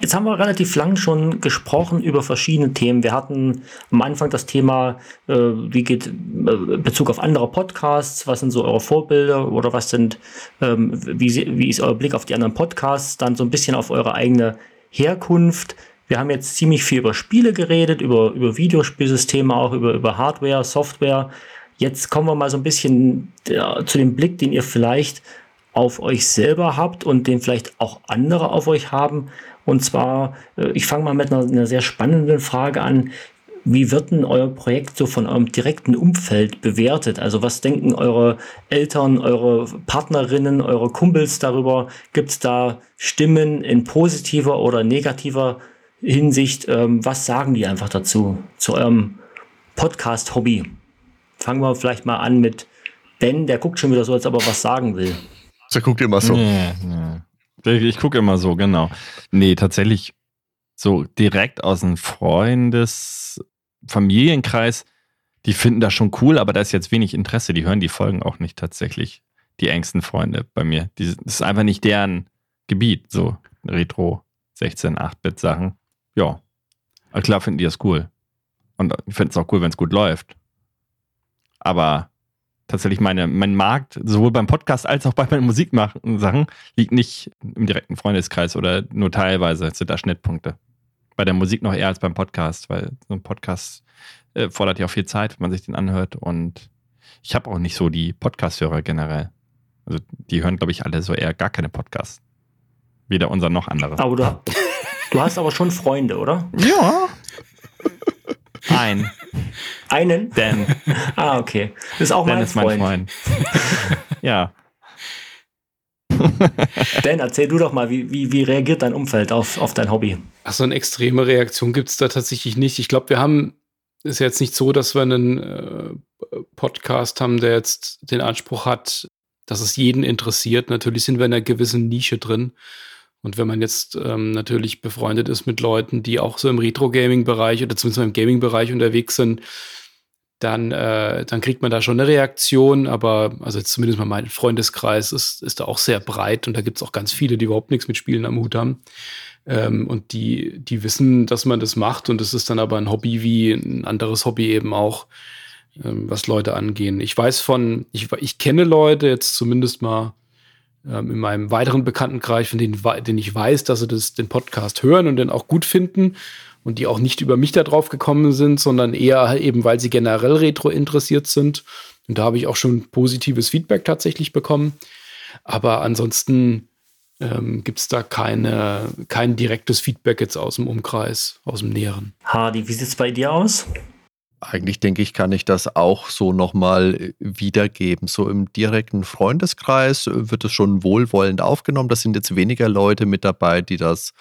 Jetzt haben wir relativ lang schon gesprochen über verschiedene Themen. Wir hatten am Anfang das Thema, äh, wie geht äh, Bezug auf andere Podcasts, was sind so eure Vorbilder oder was sind, ähm, wie, wie ist euer Blick auf die anderen Podcasts, dann so ein bisschen auf eure eigene Herkunft. Wir haben jetzt ziemlich viel über Spiele geredet, über, über Videospielsysteme, auch über, über Hardware, Software. Jetzt kommen wir mal so ein bisschen ja, zu dem Blick, den ihr vielleicht auf euch selber habt und den vielleicht auch andere auf euch haben. Und zwar, äh, ich fange mal mit einer, einer sehr spannenden Frage an. Wie wird denn euer Projekt so von eurem direkten Umfeld bewertet? Also was denken eure Eltern, eure Partnerinnen, eure Kumpels darüber? Gibt es da Stimmen in positiver oder negativer Hinsicht? Ähm, was sagen die einfach dazu, zu eurem Podcast-Hobby? Fangen wir vielleicht mal an mit Ben, der guckt schon wieder so, als ob er was sagen will. Der guckt immer so. Nee, nee. Ich gucke immer so, genau. Nee, tatsächlich so direkt aus dem Freundes-, Familienkreis, die finden das schon cool, aber da ist jetzt wenig Interesse. Die hören die Folgen auch nicht tatsächlich. die engsten Freunde bei mir. Die, das ist einfach nicht deren Gebiet, so Retro 16, 8-Bit Sachen. Ja. Aber klar finden die das cool. Und ich finde es auch cool, wenn es gut läuft. Aber tatsächlich meine, mein Markt, sowohl beim Podcast als auch bei meinen Musiksachen, liegt nicht im direkten Freundeskreis oder nur teilweise sind da Schnittpunkte. Bei der Musik noch eher als beim Podcast, weil so ein Podcast äh, fordert ja auch viel Zeit, wenn man sich den anhört. Und ich habe auch nicht so die Podcast-Hörer generell. Also die hören, glaube ich, alle so eher gar keine Podcasts. Weder unser noch andere. Aber du, du hast aber schon Freunde, oder? Ja. Ein. Einen? Dan. Ah, okay. Das ist auch Dan mein ist mein Freund. Freund. ja. Dan, erzähl du doch mal, wie, wie, wie reagiert dein Umfeld auf, auf dein Hobby? Ach, so eine extreme Reaktion gibt es da tatsächlich nicht. Ich glaube, wir haben, ist jetzt nicht so, dass wir einen äh, Podcast haben, der jetzt den Anspruch hat, dass es jeden interessiert. Natürlich sind wir in einer gewissen Nische drin. Und wenn man jetzt ähm, natürlich befreundet ist mit Leuten, die auch so im Retro-Gaming-Bereich oder zumindest im Gaming-Bereich unterwegs sind, dann, äh, dann kriegt man da schon eine Reaktion. Aber also zumindest mal mein Freundeskreis ist, ist da auch sehr breit und da gibt es auch ganz viele, die überhaupt nichts mit Spielen am Hut haben. Ähm, und die, die wissen, dass man das macht und es ist dann aber ein Hobby wie ein anderes Hobby eben auch, ähm, was Leute angehen. Ich weiß von, ich, ich kenne Leute jetzt zumindest mal ähm, in meinem weiteren Bekanntenkreis, von denen, denen ich weiß, dass sie das, den Podcast hören und den auch gut finden und die auch nicht über mich da drauf gekommen sind, sondern eher eben, weil sie generell retro interessiert sind. Und da habe ich auch schon positives Feedback tatsächlich bekommen. Aber ansonsten ähm, gibt es da keine, kein direktes Feedback jetzt aus dem Umkreis, aus dem Näheren. Hardy, wie sieht es bei dir aus? Eigentlich denke ich, kann ich das auch so nochmal wiedergeben. So im direkten Freundeskreis wird es schon wohlwollend aufgenommen. Da sind jetzt weniger Leute mit dabei, die das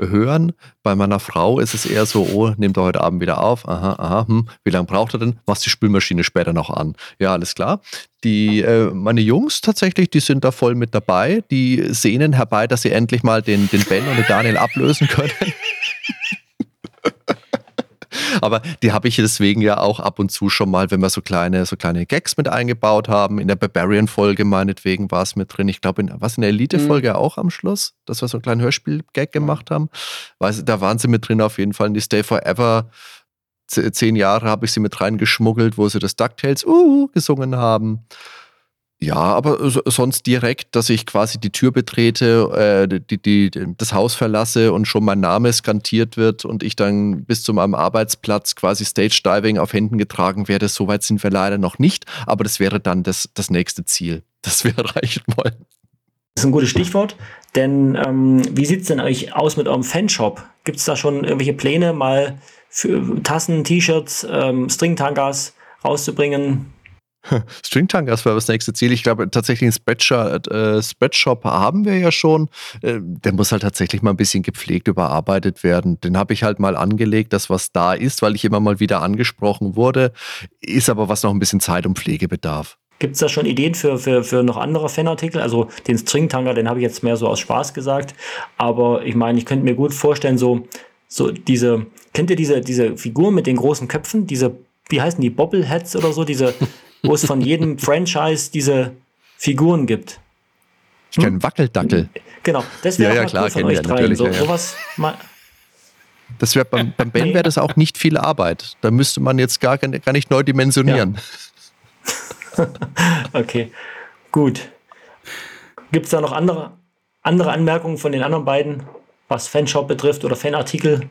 hören. Bei meiner Frau ist es eher so, oh, nimmt er heute Abend wieder auf. Aha, aha, hm. wie lange braucht er denn? Machst die Spülmaschine später noch an? Ja, alles klar. Die, äh, meine Jungs tatsächlich, die sind da voll mit dabei. Die sehnen herbei, dass sie endlich mal den, den Ben und den Daniel ablösen können. Aber die habe ich deswegen ja auch ab und zu schon mal, wenn wir so kleine, so kleine Gags mit eingebaut haben. In der Barbarian-Folge meinetwegen war es mit drin. Ich glaube, in, was in der Elite-Folge mhm. auch am Schluss, dass wir so einen kleinen Hörspiel-Gag gemacht haben. Weiß, da waren sie mit drin auf jeden Fall in die Stay Forever. Zehn Jahre habe ich sie mit reingeschmuggelt, wo sie das DuckTales uh, gesungen haben. Ja, aber sonst direkt, dass ich quasi die Tür betrete, äh, die, die, das Haus verlasse und schon mein Name skantiert wird und ich dann bis zu meinem Arbeitsplatz quasi Stage Diving auf Händen getragen werde. Soweit sind wir leider noch nicht, aber das wäre dann das, das nächste Ziel, das wir erreichen wollen. Das ist ein gutes Stichwort, denn ähm, wie sieht es denn euch aus mit eurem Fanshop? Gibt es da schon irgendwelche Pläne, mal für Tassen, T-Shirts, ähm, Stringtangas rauszubringen? Stringtangas wäre das nächste Ziel. Ich glaube, tatsächlich einen Spreadshop, äh, Spreadshop haben wir ja schon. Äh, der muss halt tatsächlich mal ein bisschen gepflegt überarbeitet werden. Den habe ich halt mal angelegt, das was da ist, weil ich immer mal wieder angesprochen wurde. Ist aber was noch ein bisschen Zeit und Pflege bedarf. Gibt es da schon Ideen für, für, für noch andere Fanartikel? Also den Stringtanga, den habe ich jetzt mehr so aus Spaß gesagt. Aber ich meine, ich könnte mir gut vorstellen, so, so diese, kennt ihr diese, diese Figuren mit den großen Köpfen? Diese, wie heißen die, Bobbleheads oder so? Diese, wo es von jedem Franchise diese Figuren gibt. Ich kenne Wackeldackel. Genau, das wäre ja, ja, klar, cool von euch dreien. So, ja, ja. Sowas mal das wäre beim, beim Ben wäre das auch nicht viel Arbeit. Da müsste man jetzt gar, gar nicht neu dimensionieren. Ja. okay, gut. Gibt es da noch andere, andere Anmerkungen von den anderen beiden, was Fanshop betrifft oder Fanartikel?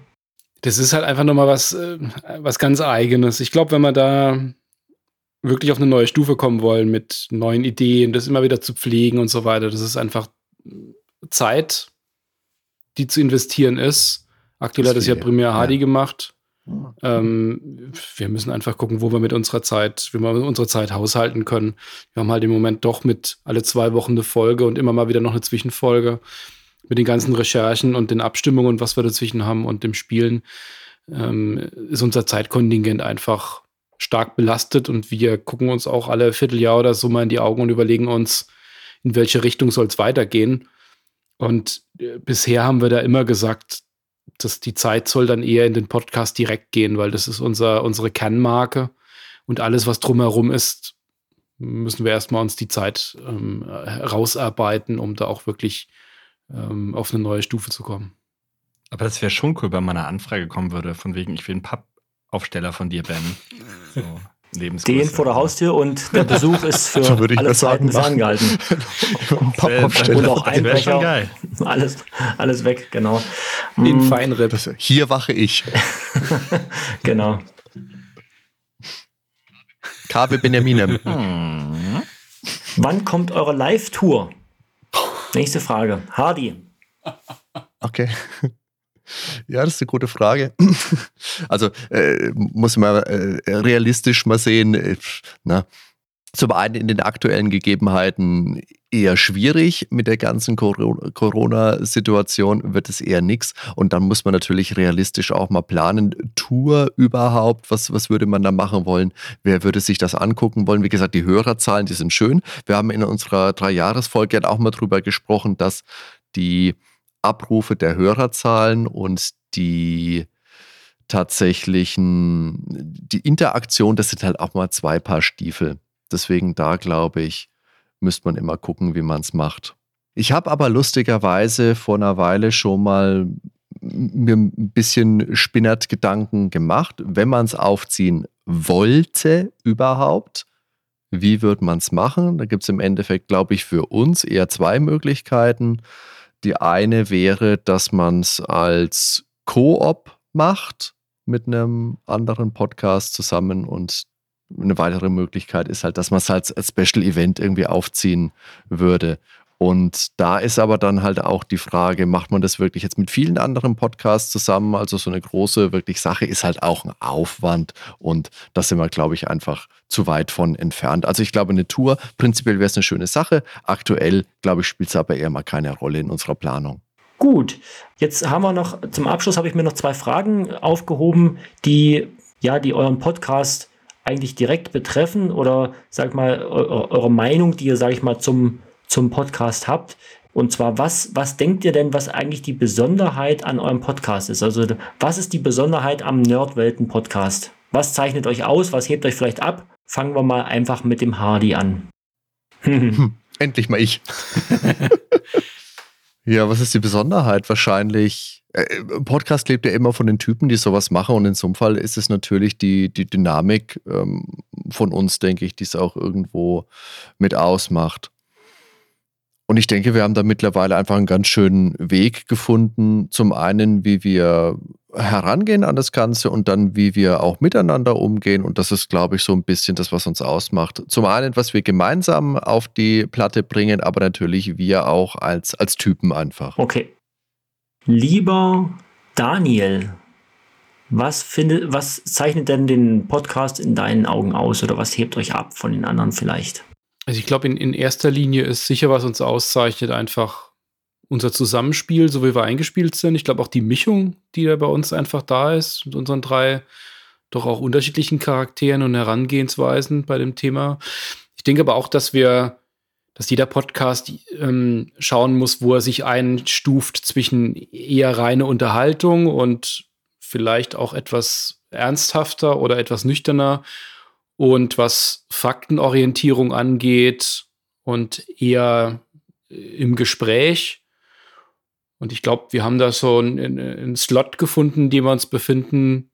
Das ist halt einfach nochmal was, äh, was ganz Eigenes. Ich glaube, wenn man da wirklich auf eine neue Stufe kommen wollen mit neuen Ideen, das immer wieder zu pflegen und so weiter. Das ist einfach Zeit, die zu investieren ist. Aktuell hat es ja primär Hardy ja. gemacht. Ähm, wir müssen einfach gucken, wo wir mit unserer Zeit, wie wir mit unserer Zeit haushalten können. Wir haben halt im Moment doch mit alle zwei Wochen eine Folge und immer mal wieder noch eine Zwischenfolge mit den ganzen Recherchen und den Abstimmungen, was wir dazwischen haben und dem Spielen, ähm, ist unser Zeitkontingent einfach stark belastet und wir gucken uns auch alle Vierteljahr oder so mal in die Augen und überlegen uns, in welche Richtung soll es weitergehen. Und äh, bisher haben wir da immer gesagt, dass die Zeit soll dann eher in den Podcast direkt gehen, weil das ist unser, unsere Kernmarke und alles, was drumherum ist, müssen wir erstmal uns die Zeit ähm, um da auch wirklich ähm, auf eine neue Stufe zu kommen. Aber das wäre schon cool, wenn mal eine Anfrage kommen würde, von wegen, ich will einen Pappaufsteller von dir, Ben. So. Stehen vor der Haustür und der Besuch ist für so alle Zeiten ferngehalten. und auch Einbrecher. Alles, alles weg, genau. In hm. Feinripp. Hier wache ich. genau. Kabel Benjamin. Hm. Wann kommt eure Live-Tour? Nächste Frage. Hardy. Okay. Ja, das ist eine gute Frage. Also äh, muss man äh, realistisch mal sehen. Äh, na, zum einen in den aktuellen Gegebenheiten eher schwierig mit der ganzen Corona-Situation wird es eher nichts. Und dann muss man natürlich realistisch auch mal planen. Tour überhaupt, was, was würde man da machen wollen? Wer würde sich das angucken wollen? Wie gesagt, die Hörerzahlen, die sind schön. Wir haben in unserer Drei-Jahres-Folge auch mal drüber gesprochen, dass die Abrufe der Hörerzahlen und die tatsächlichen, die Interaktion, das sind halt auch mal zwei Paar Stiefel. Deswegen da glaube ich, müsste man immer gucken, wie man es macht. Ich habe aber lustigerweise vor einer Weile schon mal mir ein bisschen Spinnert-Gedanken gemacht, wenn man es aufziehen wollte überhaupt. Wie würde man es machen? Da gibt es im Endeffekt, glaube ich, für uns eher zwei Möglichkeiten. Die eine wäre, dass man es als Koop macht mit einem anderen Podcast zusammen und eine weitere Möglichkeit ist halt, dass man es als Special Event irgendwie aufziehen würde. Und da ist aber dann halt auch die Frage, macht man das wirklich jetzt mit vielen anderen Podcasts zusammen? Also so eine große wirklich Sache ist halt auch ein Aufwand und da sind wir, glaube ich, einfach zu weit von entfernt. Also ich glaube, eine Tour, prinzipiell wäre es eine schöne Sache. Aktuell, glaube ich, spielt es aber eher mal keine Rolle in unserer Planung. Gut, jetzt haben wir noch, zum Abschluss habe ich mir noch zwei Fragen aufgehoben, die ja, die euren Podcast eigentlich direkt betreffen oder sag mal eure Meinung, die ihr, sag ich mal, zum zum Podcast habt. Und zwar, was, was denkt ihr denn, was eigentlich die Besonderheit an eurem Podcast ist? Also, was ist die Besonderheit am Nerdwelten-Podcast? Was zeichnet euch aus? Was hebt euch vielleicht ab? Fangen wir mal einfach mit dem Hardy an. hm, endlich mal ich. ja, was ist die Besonderheit? Wahrscheinlich. Äh, Podcast lebt ja immer von den Typen, die sowas machen. Und in so einem Fall ist es natürlich die, die Dynamik ähm, von uns, denke ich, die es auch irgendwo mit ausmacht. Und ich denke, wir haben da mittlerweile einfach einen ganz schönen Weg gefunden. Zum einen, wie wir herangehen an das Ganze und dann, wie wir auch miteinander umgehen. Und das ist, glaube ich, so ein bisschen das, was uns ausmacht. Zum einen, was wir gemeinsam auf die Platte bringen, aber natürlich wir auch als, als Typen einfach. Okay. Lieber Daniel, was, findet, was zeichnet denn den Podcast in deinen Augen aus oder was hebt euch ab von den anderen vielleicht? Also ich glaube, in, in erster Linie ist sicher, was uns auszeichnet, einfach unser Zusammenspiel, so wie wir eingespielt sind. Ich glaube auch die Mischung, die da bei uns einfach da ist, mit unseren drei doch auch unterschiedlichen Charakteren und Herangehensweisen bei dem Thema. Ich denke aber auch, dass wir, dass jeder Podcast ähm, schauen muss, wo er sich einstuft zwischen eher reine Unterhaltung und vielleicht auch etwas ernsthafter oder etwas nüchterner und was Faktenorientierung angeht und eher im Gespräch. Und ich glaube, wir haben da so einen, einen Slot gefunden, in dem wir uns befinden,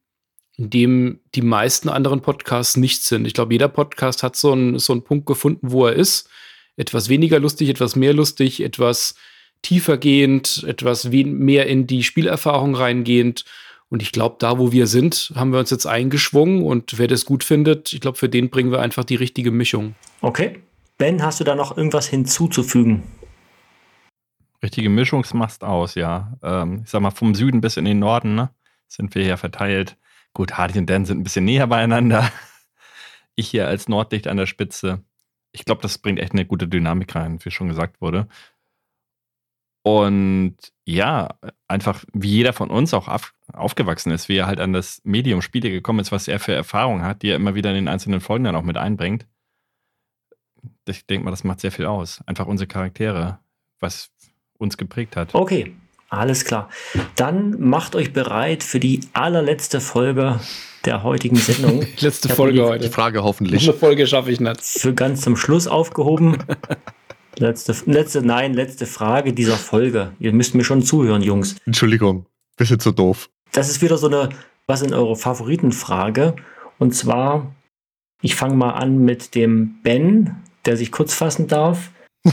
in dem die meisten anderen Podcasts nicht sind. Ich glaube, jeder Podcast hat so einen, so einen Punkt gefunden, wo er ist. Etwas weniger lustig, etwas mehr lustig, etwas tiefergehend, etwas mehr in die Spielerfahrung reingehend. Und ich glaube, da, wo wir sind, haben wir uns jetzt eingeschwungen und wer das gut findet, ich glaube, für den bringen wir einfach die richtige Mischung. Okay. Ben, hast du da noch irgendwas hinzuzufügen? Richtige Mischung macht aus, ja. Ähm, ich sag mal, vom Süden bis in den Norden ne, sind wir hier verteilt. Gut, Hardy und Dan sind ein bisschen näher beieinander. Ich hier als Norddicht an der Spitze. Ich glaube, das bringt echt eine gute Dynamik rein, wie schon gesagt wurde. Und ja, einfach wie jeder von uns auch auf, aufgewachsen ist, wie er halt an das Medium Spiele gekommen ist, was er für Erfahrungen hat, die er immer wieder in den einzelnen Folgen dann auch mit einbringt. Ich denke mal, das macht sehr viel aus. Einfach unsere Charaktere, was uns geprägt hat. Okay, alles klar. Dann macht euch bereit für die allerletzte Folge der heutigen Sendung. Letzte Folge die- heute. Die Frage hoffentlich. eine Folge schaffe ich nicht. Für ganz zum Schluss aufgehoben. Letzte, letzte, nein, letzte Frage dieser Folge. Ihr müsst mir schon zuhören, Jungs. Entschuldigung, bisschen zu doof. Das ist wieder so eine, was in eure Favoritenfrage. Und zwar, ich fange mal an mit dem Ben, der sich kurz fassen darf.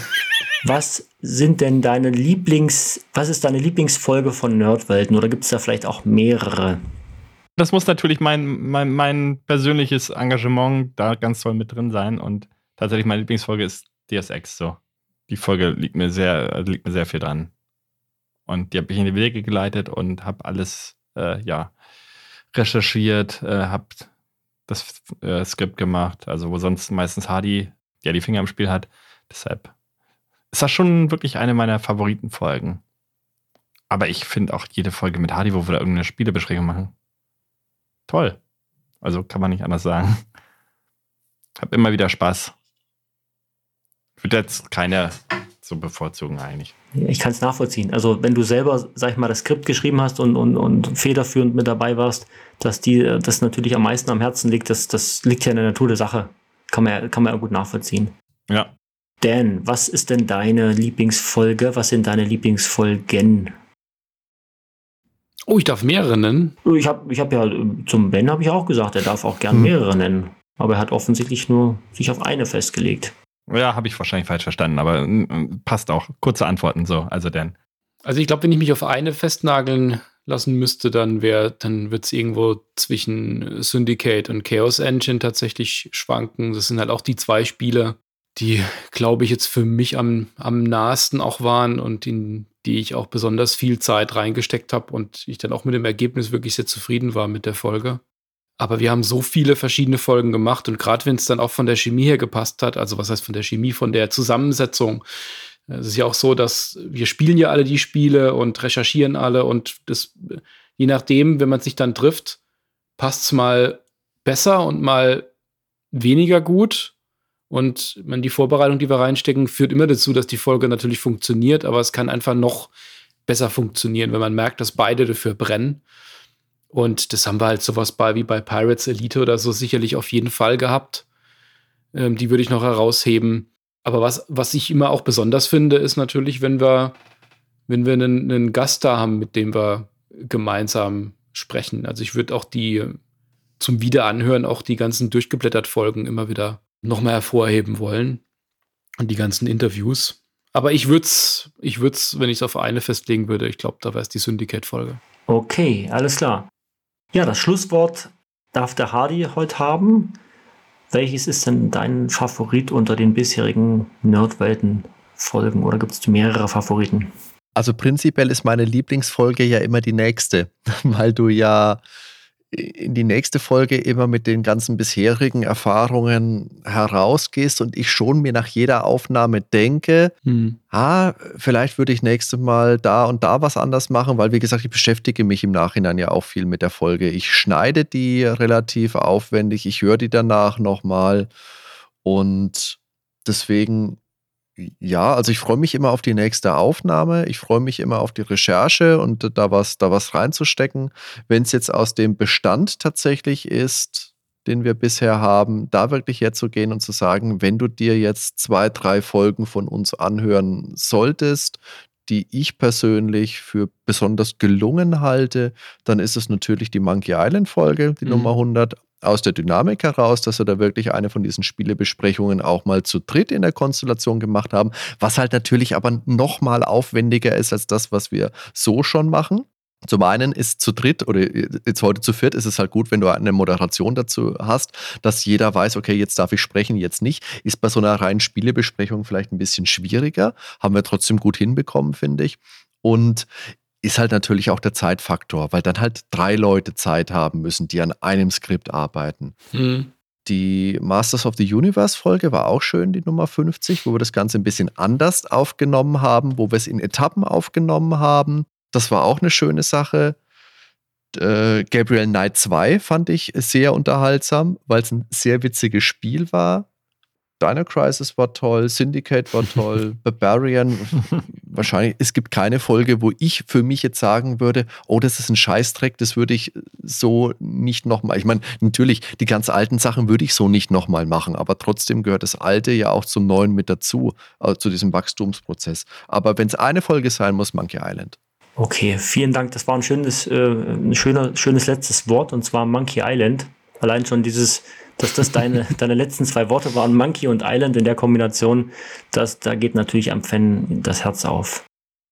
Was sind denn deine Lieblings, was ist deine Lieblingsfolge von Nerdwelten? Oder gibt es da vielleicht auch mehrere? Das muss natürlich mein, mein, mein persönliches Engagement da ganz toll mit drin sein. Und tatsächlich meine Lieblingsfolge ist DSX so. Die Folge liegt mir sehr, also liegt mir sehr viel dran. Und die habe ich in die Wege geleitet und habe alles äh, ja, recherchiert, äh, habe das äh, Skript gemacht, also wo sonst meistens Hardy ja die Finger im Spiel hat. Deshalb ist das schon wirklich eine meiner Favoritenfolgen. Aber ich finde auch jede Folge mit Hardy, wo wir da irgendeine Spielebesprechung machen, toll. Also kann man nicht anders sagen. Hab immer wieder Spaß. Würde jetzt keine so bevorzugen eigentlich. Ich kann es nachvollziehen. Also wenn du selber, sag ich mal, das Skript geschrieben hast und, und, und federführend mit dabei warst, dass die äh, das natürlich am meisten am Herzen liegt, das, das liegt ja in der Natur der Sache. Kann man ja, kann man ja gut nachvollziehen. Ja. Dan, was ist denn deine Lieblingsfolge? Was sind deine Lieblingsfolgen? Oh, ich darf mehrere nennen. Ich habe ich hab ja äh, zum Ben habe ich auch gesagt, er darf auch gern Hm. mehrere nennen. Aber er hat offensichtlich nur sich auf eine festgelegt. Ja, habe ich wahrscheinlich falsch verstanden, aber mm, passt auch. Kurze Antworten so. Also Dan. Also ich glaube, wenn ich mich auf eine festnageln lassen müsste, dann wäre, dann wird es irgendwo zwischen Syndicate und Chaos Engine tatsächlich schwanken. Das sind halt auch die zwei Spiele, die, glaube ich, jetzt für mich am, am nahesten auch waren und in die ich auch besonders viel Zeit reingesteckt habe und ich dann auch mit dem Ergebnis wirklich sehr zufrieden war mit der Folge. Aber wir haben so viele verschiedene Folgen gemacht und gerade wenn es dann auch von der Chemie her gepasst hat, also was heißt von der Chemie, von der Zusammensetzung, es ist ja auch so, dass wir spielen ja alle die Spiele und recherchieren alle und das, je nachdem, wenn man sich dann trifft, passt es mal besser und mal weniger gut. Und man, die Vorbereitung, die wir reinstecken, führt immer dazu, dass die Folge natürlich funktioniert, aber es kann einfach noch besser funktionieren, wenn man merkt, dass beide dafür brennen. Und das haben wir halt sowas bei wie bei Pirates Elite oder so sicherlich auf jeden Fall gehabt. Ähm, die würde ich noch herausheben. Aber was, was ich immer auch besonders finde, ist natürlich, wenn wir, wenn wir einen, einen Gast da haben, mit dem wir gemeinsam sprechen. Also ich würde auch die zum Wiederanhören auch die ganzen durchgeblättert Folgen immer wieder nochmal hervorheben wollen. Und die ganzen Interviews. Aber ich würde es, ich würd's, wenn ich es auf eine festlegen würde, ich glaube, da wäre es die Syndicate-Folge. Okay, alles klar. Ja, das Schlusswort darf der Hardy heute haben. Welches ist denn dein Favorit unter den bisherigen Nerdwelten-Folgen oder gibt es mehrere Favoriten? Also prinzipiell ist meine Lieblingsfolge ja immer die nächste, weil du ja in die nächste Folge immer mit den ganzen bisherigen Erfahrungen herausgehst und ich schon mir nach jeder Aufnahme denke, ah, vielleicht würde ich nächstes Mal da und da was anders machen, weil wie gesagt, ich beschäftige mich im Nachhinein ja auch viel mit der Folge. Ich schneide die relativ aufwendig, ich höre die danach nochmal und deswegen ja, also ich freue mich immer auf die nächste Aufnahme. Ich freue mich immer auf die Recherche und da was, da was reinzustecken. Wenn es jetzt aus dem Bestand tatsächlich ist, den wir bisher haben, da wirklich herzugehen und zu sagen, wenn du dir jetzt zwei, drei Folgen von uns anhören solltest, die ich persönlich für besonders gelungen halte, dann ist es natürlich die Monkey Island Folge, die Mhm. Nummer 100, aus der Dynamik heraus, dass wir da wirklich eine von diesen Spielebesprechungen auch mal zu dritt in der Konstellation gemacht haben, was halt natürlich aber noch mal aufwendiger ist als das, was wir so schon machen. Zum einen ist zu dritt oder jetzt heute zu viert ist es halt gut, wenn du eine Moderation dazu hast, dass jeder weiß, okay, jetzt darf ich sprechen, jetzt nicht. Ist bei so einer reinen Spielebesprechung vielleicht ein bisschen schwieriger. Haben wir trotzdem gut hinbekommen, finde ich. Und ist halt natürlich auch der Zeitfaktor, weil dann halt drei Leute Zeit haben müssen, die an einem Skript arbeiten. Mhm. Die Masters of the Universe Folge war auch schön, die Nummer 50, wo wir das Ganze ein bisschen anders aufgenommen haben, wo wir es in Etappen aufgenommen haben. Das war auch eine schöne Sache. Äh, Gabriel Knight 2 fand ich sehr unterhaltsam, weil es ein sehr witziges Spiel war. Dino Crisis war toll, Syndicate war toll, Barbarian. Wahrscheinlich, es gibt keine Folge, wo ich für mich jetzt sagen würde, oh, das ist ein Scheißdreck, das würde ich so nicht nochmal. Ich meine, natürlich, die ganz alten Sachen würde ich so nicht nochmal machen, aber trotzdem gehört das Alte ja auch zum Neuen mit dazu, also zu diesem Wachstumsprozess. Aber wenn es eine Folge sein muss, Monkey Island. Okay, vielen Dank. Das war ein schönes, äh, ein schöner, schönes letztes Wort und zwar Monkey Island. Allein schon dieses dass das deine, deine letzten zwei Worte waren, Monkey und Island in der Kombination, das, da geht natürlich am Fan das Herz auf.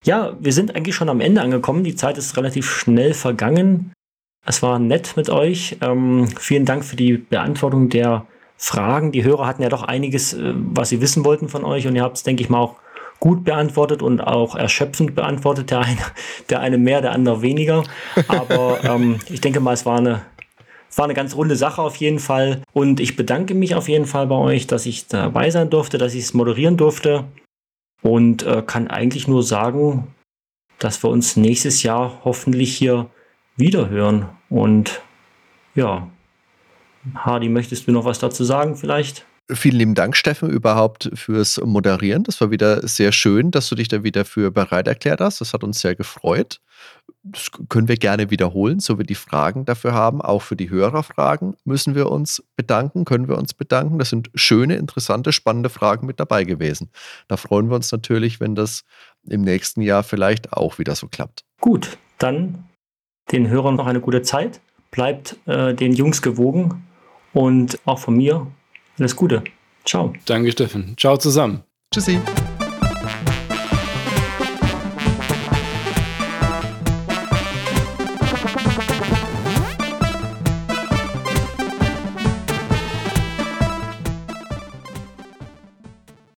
Ja, wir sind eigentlich schon am Ende angekommen. Die Zeit ist relativ schnell vergangen. Es war nett mit euch. Ähm, vielen Dank für die Beantwortung der Fragen. Die Hörer hatten ja doch einiges, äh, was sie wissen wollten von euch und ihr habt es, denke ich mal, auch gut beantwortet und auch erschöpfend beantwortet. Der eine, der eine mehr, der andere weniger. Aber ähm, ich denke mal, es war eine war eine ganz runde Sache auf jeden Fall. Und ich bedanke mich auf jeden Fall bei euch, dass ich dabei sein durfte, dass ich es moderieren durfte. Und äh, kann eigentlich nur sagen, dass wir uns nächstes Jahr hoffentlich hier wiederhören. Und ja, Hardy, möchtest du noch was dazu sagen vielleicht? Vielen lieben Dank, Steffen, überhaupt fürs Moderieren. Das war wieder sehr schön, dass du dich da wieder für bereit erklärt hast. Das hat uns sehr gefreut. Das können wir gerne wiederholen, so wir die Fragen dafür haben. Auch für die Hörerfragen müssen wir uns bedanken, können wir uns bedanken. Das sind schöne, interessante, spannende Fragen mit dabei gewesen. Da freuen wir uns natürlich, wenn das im nächsten Jahr vielleicht auch wieder so klappt. Gut, dann den Hörern noch eine gute Zeit. Bleibt äh, den Jungs gewogen und auch von mir alles Gute. Ciao. Danke, Steffen. Ciao zusammen. Tschüssi.